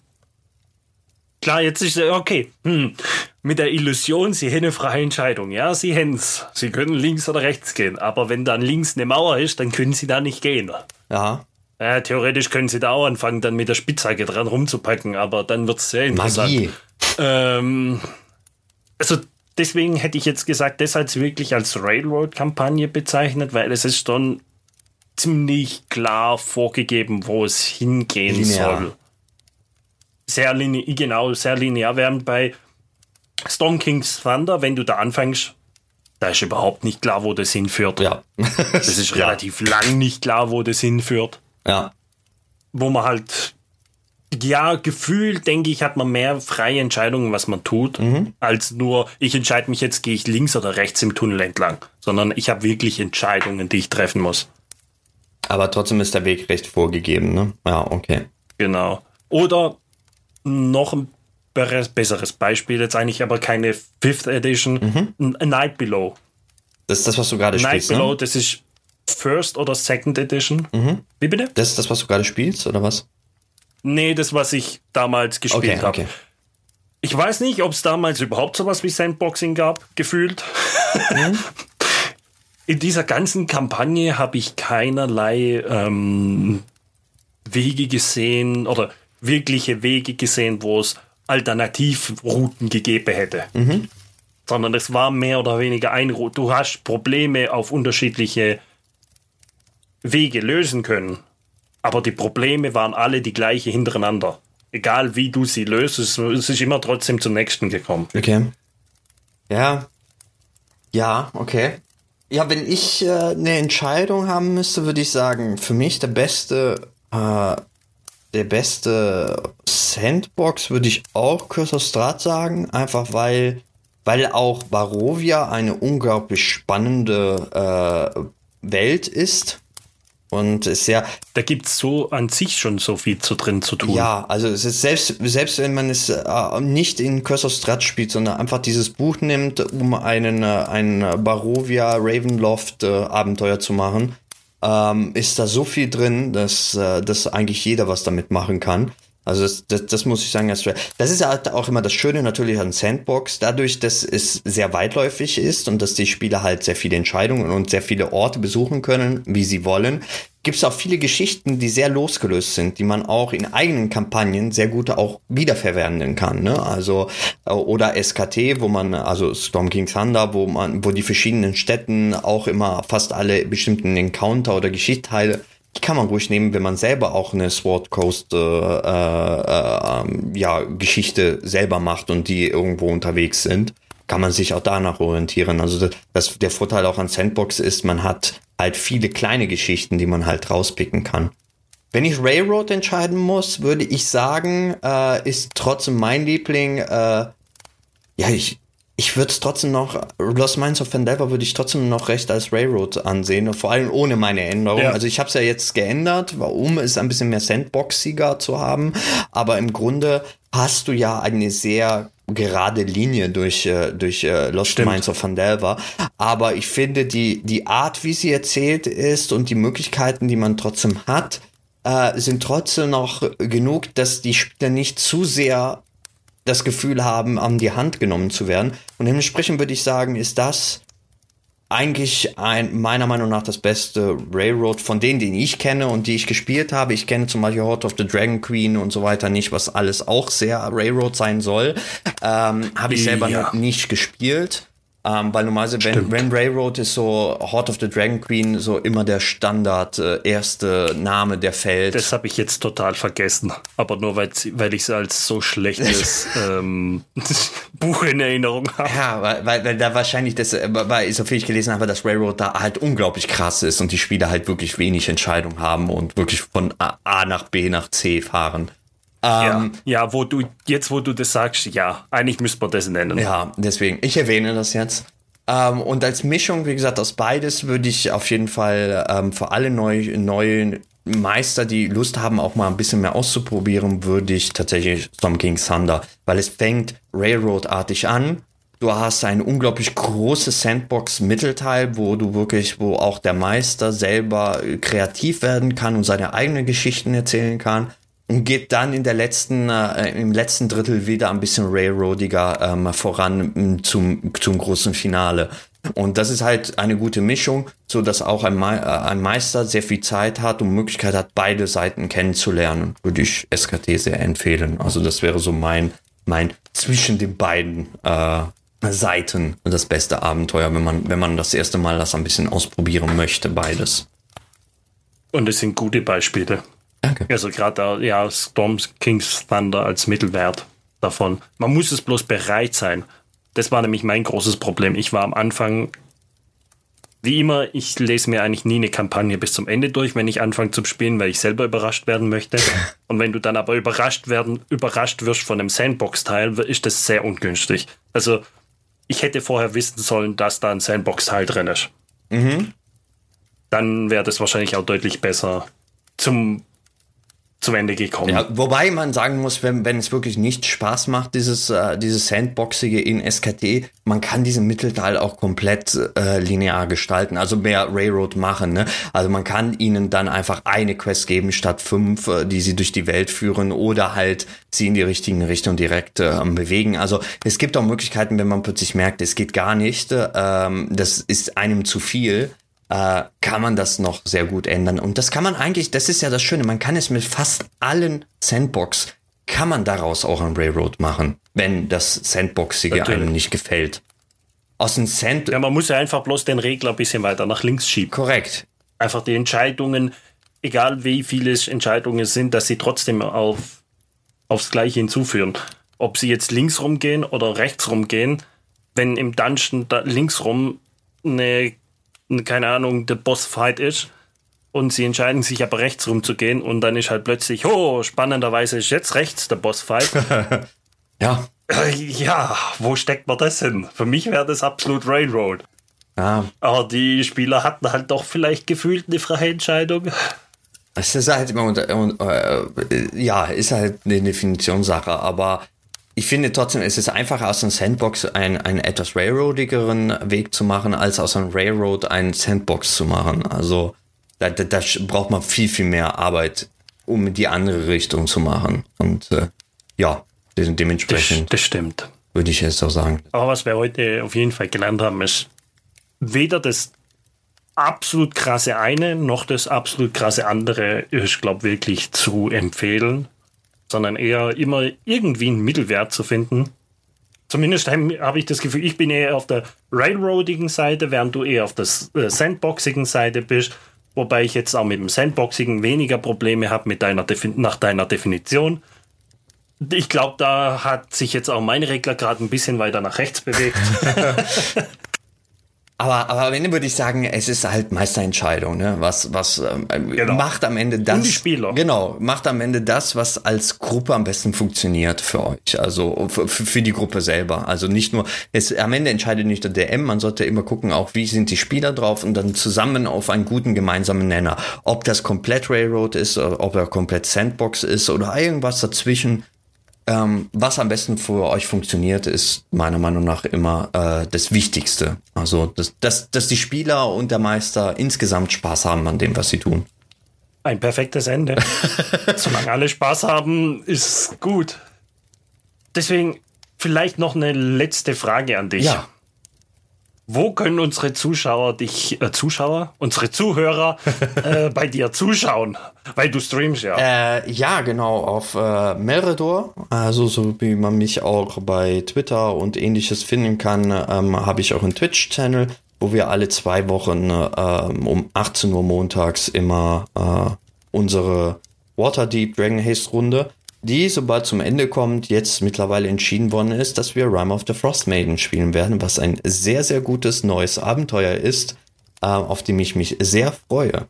Klar, jetzt ist okay. Hm. Mit der Illusion, sie haben eine freie Entscheidung. Ja, sie haben es. Sie können links oder rechts gehen. Aber wenn dann links eine Mauer ist, dann können sie da nicht gehen. Ja. Ja theoretisch können sie da auch anfangen, dann mit der Spitzhacke dran rumzupacken. Aber dann wird es sehr interessant. Magie. Ähm, also deswegen hätte ich jetzt gesagt, das als wirklich als Railroad-Kampagne bezeichnet, weil es ist schon ziemlich klar vorgegeben, wo es hingehen linear. soll. Sehr linear, genau, sehr linear. Während bei Storm King's Thunder, wenn du da anfängst, da ist überhaupt nicht klar, wo das hinführt. Ja. das ist relativ lang nicht klar, wo das hinführt. Ja. Wo man halt ja, gefühlt, denke ich, hat man mehr freie Entscheidungen, was man tut, mhm. als nur, ich entscheide mich jetzt, gehe ich links oder rechts im Tunnel entlang, sondern ich habe wirklich Entscheidungen, die ich treffen muss. Aber trotzdem ist der Weg recht vorgegeben, ne? Ja, okay. Genau. Oder noch ein besseres Beispiel, jetzt eigentlich aber keine Fifth Edition, mhm. Night Below. Das ist das, was du gerade spielst. Night Below, ne? das ist First oder Second Edition. Mhm. Wie bitte? Das ist das, was du gerade spielst, oder was? Nee, das, was ich damals gespielt okay, habe. Okay. Ich weiß nicht, ob es damals überhaupt sowas wie Sandboxing gab, gefühlt. Mhm. In dieser ganzen Kampagne habe ich keinerlei ähm, Wege gesehen oder wirkliche Wege gesehen, wo es Alternativrouten gegeben hätte. Mhm. Sondern es war mehr oder weniger ein. Du hast Probleme auf unterschiedliche Wege lösen können. Aber die Probleme waren alle die gleiche hintereinander. Egal wie du sie löst, es, ist immer trotzdem zum nächsten gekommen. Okay. Ja. Ja, okay. Ja, wenn ich äh, eine Entscheidung haben müsste, würde ich sagen, für mich der beste, äh, der beste Sandbox würde ich auch Strat sagen, einfach weil, weil auch Barovia eine unglaublich spannende äh, Welt ist und ist ja. Da gibt es so an sich schon so viel zu drin zu tun. Ja, also es ist selbst, selbst wenn man es äh, nicht in Curse of Strat spielt, sondern einfach dieses Buch nimmt, um einen, äh, ein Barovia Ravenloft äh, Abenteuer zu machen, ähm, ist da so viel drin, dass, äh, dass eigentlich jeder was damit machen kann. Also das, das, das muss ich sagen, das ist halt auch immer das Schöne natürlich an Sandbox, dadurch, dass es sehr weitläufig ist und dass die Spieler halt sehr viele Entscheidungen und sehr viele Orte besuchen können, wie sie wollen, gibt es auch viele Geschichten, die sehr losgelöst sind, die man auch in eigenen Kampagnen sehr gut auch wiederverwenden kann. Ne? Also äh, oder SKT, wo man also Storm King Thunder, wo man, wo die verschiedenen Städten auch immer fast alle bestimmten Encounter oder Geschichtsteile die kann man ruhig nehmen, wenn man selber auch eine Sword Coast äh, äh, ähm, ja, Geschichte selber macht und die irgendwo unterwegs sind, kann man sich auch danach orientieren. Also das, das, der Vorteil auch an Sandbox ist, man hat halt viele kleine Geschichten, die man halt rauspicken kann. Wenn ich Railroad entscheiden muss, würde ich sagen, äh, ist trotzdem mein Liebling. Äh, ja, ich, ich würde es trotzdem noch, Lost Minds of Fandelver würde ich trotzdem noch recht als Railroad ansehen, vor allem ohne meine Änderung. Ja. Also ich habe es ja jetzt geändert, um es ein bisschen mehr Sandboxiger zu haben, aber im Grunde hast du ja eine sehr gerade Linie durch, äh, durch äh, Lost Stimmt. Minds of Fandelver. Aber ich finde, die, die Art, wie sie erzählt ist und die Möglichkeiten, die man trotzdem hat, äh, sind trotzdem noch genug, dass die Spieler nicht zu sehr das Gefühl haben, an die Hand genommen zu werden. Und dementsprechend würde ich sagen, ist das eigentlich ein, meiner Meinung nach das beste Railroad von denen, die ich kenne und die ich gespielt habe. Ich kenne zum Beispiel Heart of the Dragon Queen und so weiter nicht, was alles auch sehr Railroad sein soll. Ähm, habe ich selber ja. noch nicht gespielt. Ähm, weil normalerweise, wenn, wenn Railroad ist so Heart of the Dragon Queen so immer der Standard äh, erste Name, der fällt. Das habe ich jetzt total vergessen. Aber nur weil, weil ich es als so schlechtes ähm, Buch in Erinnerung habe. Ja, weil, weil, weil da wahrscheinlich das, äh, weil so viel ich gelesen habe, dass Railroad da halt unglaublich krass ist und die Spieler halt wirklich wenig Entscheidung haben und wirklich von A, A nach B nach C fahren. Ähm, ja, ja, wo du, jetzt wo du das sagst, ja, eigentlich müsste man das nennen. Ja, deswegen, ich erwähne das jetzt. Ähm, und als Mischung, wie gesagt, aus beides würde ich auf jeden Fall ähm, für alle neu, neuen Meister, die Lust haben, auch mal ein bisschen mehr auszuprobieren, würde ich tatsächlich Storm King Thunder, weil es fängt Railroad-artig an. Du hast ein unglaublich großes Sandbox-Mittelteil, wo du wirklich, wo auch der Meister selber kreativ werden kann und seine eigenen Geschichten erzählen kann und geht dann in der letzten, äh, im letzten Drittel wieder ein bisschen railroadiger ähm, voran zum, zum großen Finale. Und das ist halt eine gute Mischung, so dass auch ein, Me äh, ein Meister sehr viel Zeit hat und Möglichkeit hat, beide Seiten kennenzulernen. Würde ich SKT sehr empfehlen. Also das wäre so mein, mein zwischen den beiden äh, Seiten das beste Abenteuer, wenn man, wenn man das erste Mal das ein bisschen ausprobieren möchte, beides. Und es sind gute Beispiele. Danke. Also gerade ja, Storm King's Thunder als Mittelwert davon. Man muss es bloß bereit sein. Das war nämlich mein großes Problem. Ich war am Anfang wie immer, ich lese mir eigentlich nie eine Kampagne bis zum Ende durch, wenn ich anfange zu spielen, weil ich selber überrascht werden möchte. Und wenn du dann aber überrascht werden, überrascht wirst von einem Sandbox-Teil, ist das sehr ungünstig. Also, ich hätte vorher wissen sollen, dass da ein Sandbox-Teil drin ist. Mhm. Dann wäre das wahrscheinlich auch deutlich besser zum zum Ende gekommen. Ja, wobei man sagen muss, wenn, wenn es wirklich nicht Spaß macht, dieses, äh, dieses Sandboxige in SKT, man kann diesen Mittelteil auch komplett äh, linear gestalten, also mehr Railroad machen. Ne? Also man kann ihnen dann einfach eine Quest geben statt fünf, äh, die sie durch die Welt führen oder halt sie in die richtigen Richtung direkt äh, bewegen. Also es gibt auch Möglichkeiten, wenn man plötzlich merkt, es geht gar nicht, ähm, das ist einem zu viel äh, kann man das noch sehr gut ändern. Und das kann man eigentlich, das ist ja das Schöne, man kann es mit fast allen Sandbox, kann man daraus auch ein Railroad machen, wenn das Sandboxige Natürlich. einem nicht gefällt. Aus dem Sand. Ja, man muss ja einfach bloß den Regler ein bisschen weiter nach links schieben. Korrekt. Einfach die Entscheidungen, egal wie viele Entscheidungen sind, dass sie trotzdem auf, aufs Gleiche hinzuführen. Ob sie jetzt links rumgehen oder rechts rumgehen, wenn im Dungeon da links rum eine keine Ahnung, der Bossfight ist und sie entscheiden sich aber rechts rumzugehen und dann ist halt plötzlich, oh, spannenderweise ist jetzt rechts der Bossfight. ja. Ja, wo steckt man das hin? Für mich wäre das absolut Railroad. Ja. Aber die Spieler hatten halt doch vielleicht gefühlt eine freie Entscheidung. Es ist halt immer, äh, ja, ist halt eine Definitionssache, aber ich finde trotzdem, es ist einfacher aus einem Sandbox einen, einen etwas railroadigeren Weg zu machen, als aus einem Railroad einen Sandbox zu machen. Also da, da, da braucht man viel, viel mehr Arbeit, um die andere Richtung zu machen. Und äh, ja, dementsprechend. Das, das stimmt. Würde ich jetzt auch sagen. Aber was wir heute auf jeden Fall gelernt haben, ist weder das absolut krasse eine noch das absolut krasse andere ist, glaube wirklich zu empfehlen sondern eher immer irgendwie einen Mittelwert zu finden. Zumindest habe ich das Gefühl, ich bin eher auf der railroadigen Seite, während du eher auf der äh, sandboxigen Seite bist. Wobei ich jetzt auch mit dem Sandboxigen weniger Probleme habe mit deiner nach deiner Definition. Ich glaube, da hat sich jetzt auch mein Regler gerade ein bisschen weiter nach rechts bewegt. Aber, aber am Ende würde ich sagen, es ist halt Meisterentscheidung, ne? Was, was ähm, genau. macht am Ende das. Und die Spieler. Genau, macht am Ende das, was als Gruppe am besten funktioniert für euch. Also für, für die Gruppe selber. Also nicht nur, es, am Ende entscheidet nicht der DM, man sollte immer gucken, auch wie sind die Spieler drauf und dann zusammen auf einen guten gemeinsamen Nenner. Ob das komplett Railroad ist, ob er komplett Sandbox ist oder irgendwas dazwischen ähm, was am besten für euch funktioniert, ist meiner Meinung nach immer äh, das Wichtigste. Also, dass, dass, dass die Spieler und der Meister insgesamt Spaß haben an dem, was sie tun. Ein perfektes Ende. Solange alle Spaß haben, ist gut. Deswegen vielleicht noch eine letzte Frage an dich. Ja. Wo können unsere Zuschauer dich, äh, Zuschauer, unsere Zuhörer äh, bei dir zuschauen? Weil du streamst ja. Äh, ja, genau, auf äh, Meredor, also so wie man mich auch bei Twitter und ähnliches finden kann, ähm, habe ich auch einen Twitch-Channel, wo wir alle zwei Wochen ähm, um 18 Uhr montags immer äh, unsere Waterdeep Dragon Haste Runde die, sobald zum Ende kommt, jetzt mittlerweile entschieden worden ist, dass wir Rime of the Frost Maiden spielen werden, was ein sehr, sehr gutes neues Abenteuer ist, äh, auf dem ich mich sehr freue.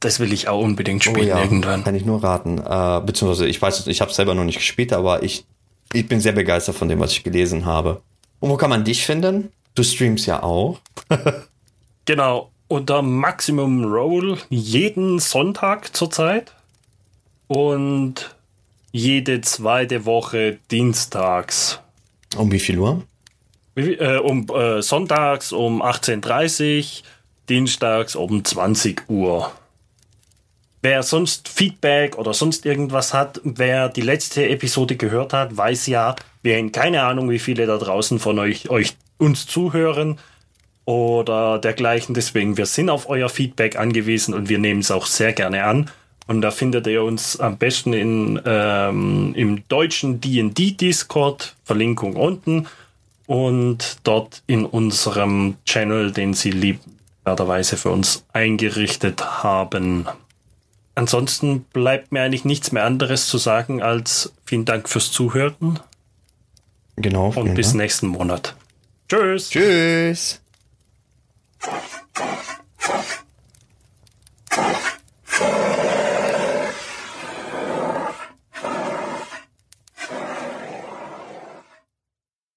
Das will ich auch unbedingt oh spielen oh ja, irgendwann. Kann ich nur raten. Äh, beziehungsweise, ich weiß, ich habe selber noch nicht gespielt, aber ich, ich bin sehr begeistert von dem, was ich gelesen habe. Und wo kann man dich finden? Du streamst ja auch. genau, unter Maximum Roll jeden Sonntag zurzeit. Und jede zweite Woche dienstags. Um wie viel Uhr? Äh, um äh, sonntags um 18.30 Uhr, dienstags um 20 Uhr. Wer sonst Feedback oder sonst irgendwas hat, wer die letzte Episode gehört hat, weiß ja, wir haben keine Ahnung, wie viele da draußen von euch, euch uns zuhören oder dergleichen. Deswegen, wir sind auf euer Feedback angewiesen und wir nehmen es auch sehr gerne an. Und da findet ihr uns am besten in, ähm, im deutschen D&D-Discord, Verlinkung unten. Und dort in unserem Channel, den sie liebwerderweise für uns eingerichtet haben. Ansonsten bleibt mir eigentlich nichts mehr anderes zu sagen als vielen Dank fürs Zuhören. Genau. Und bis Dank. nächsten Monat. Tschüss. Tschüss.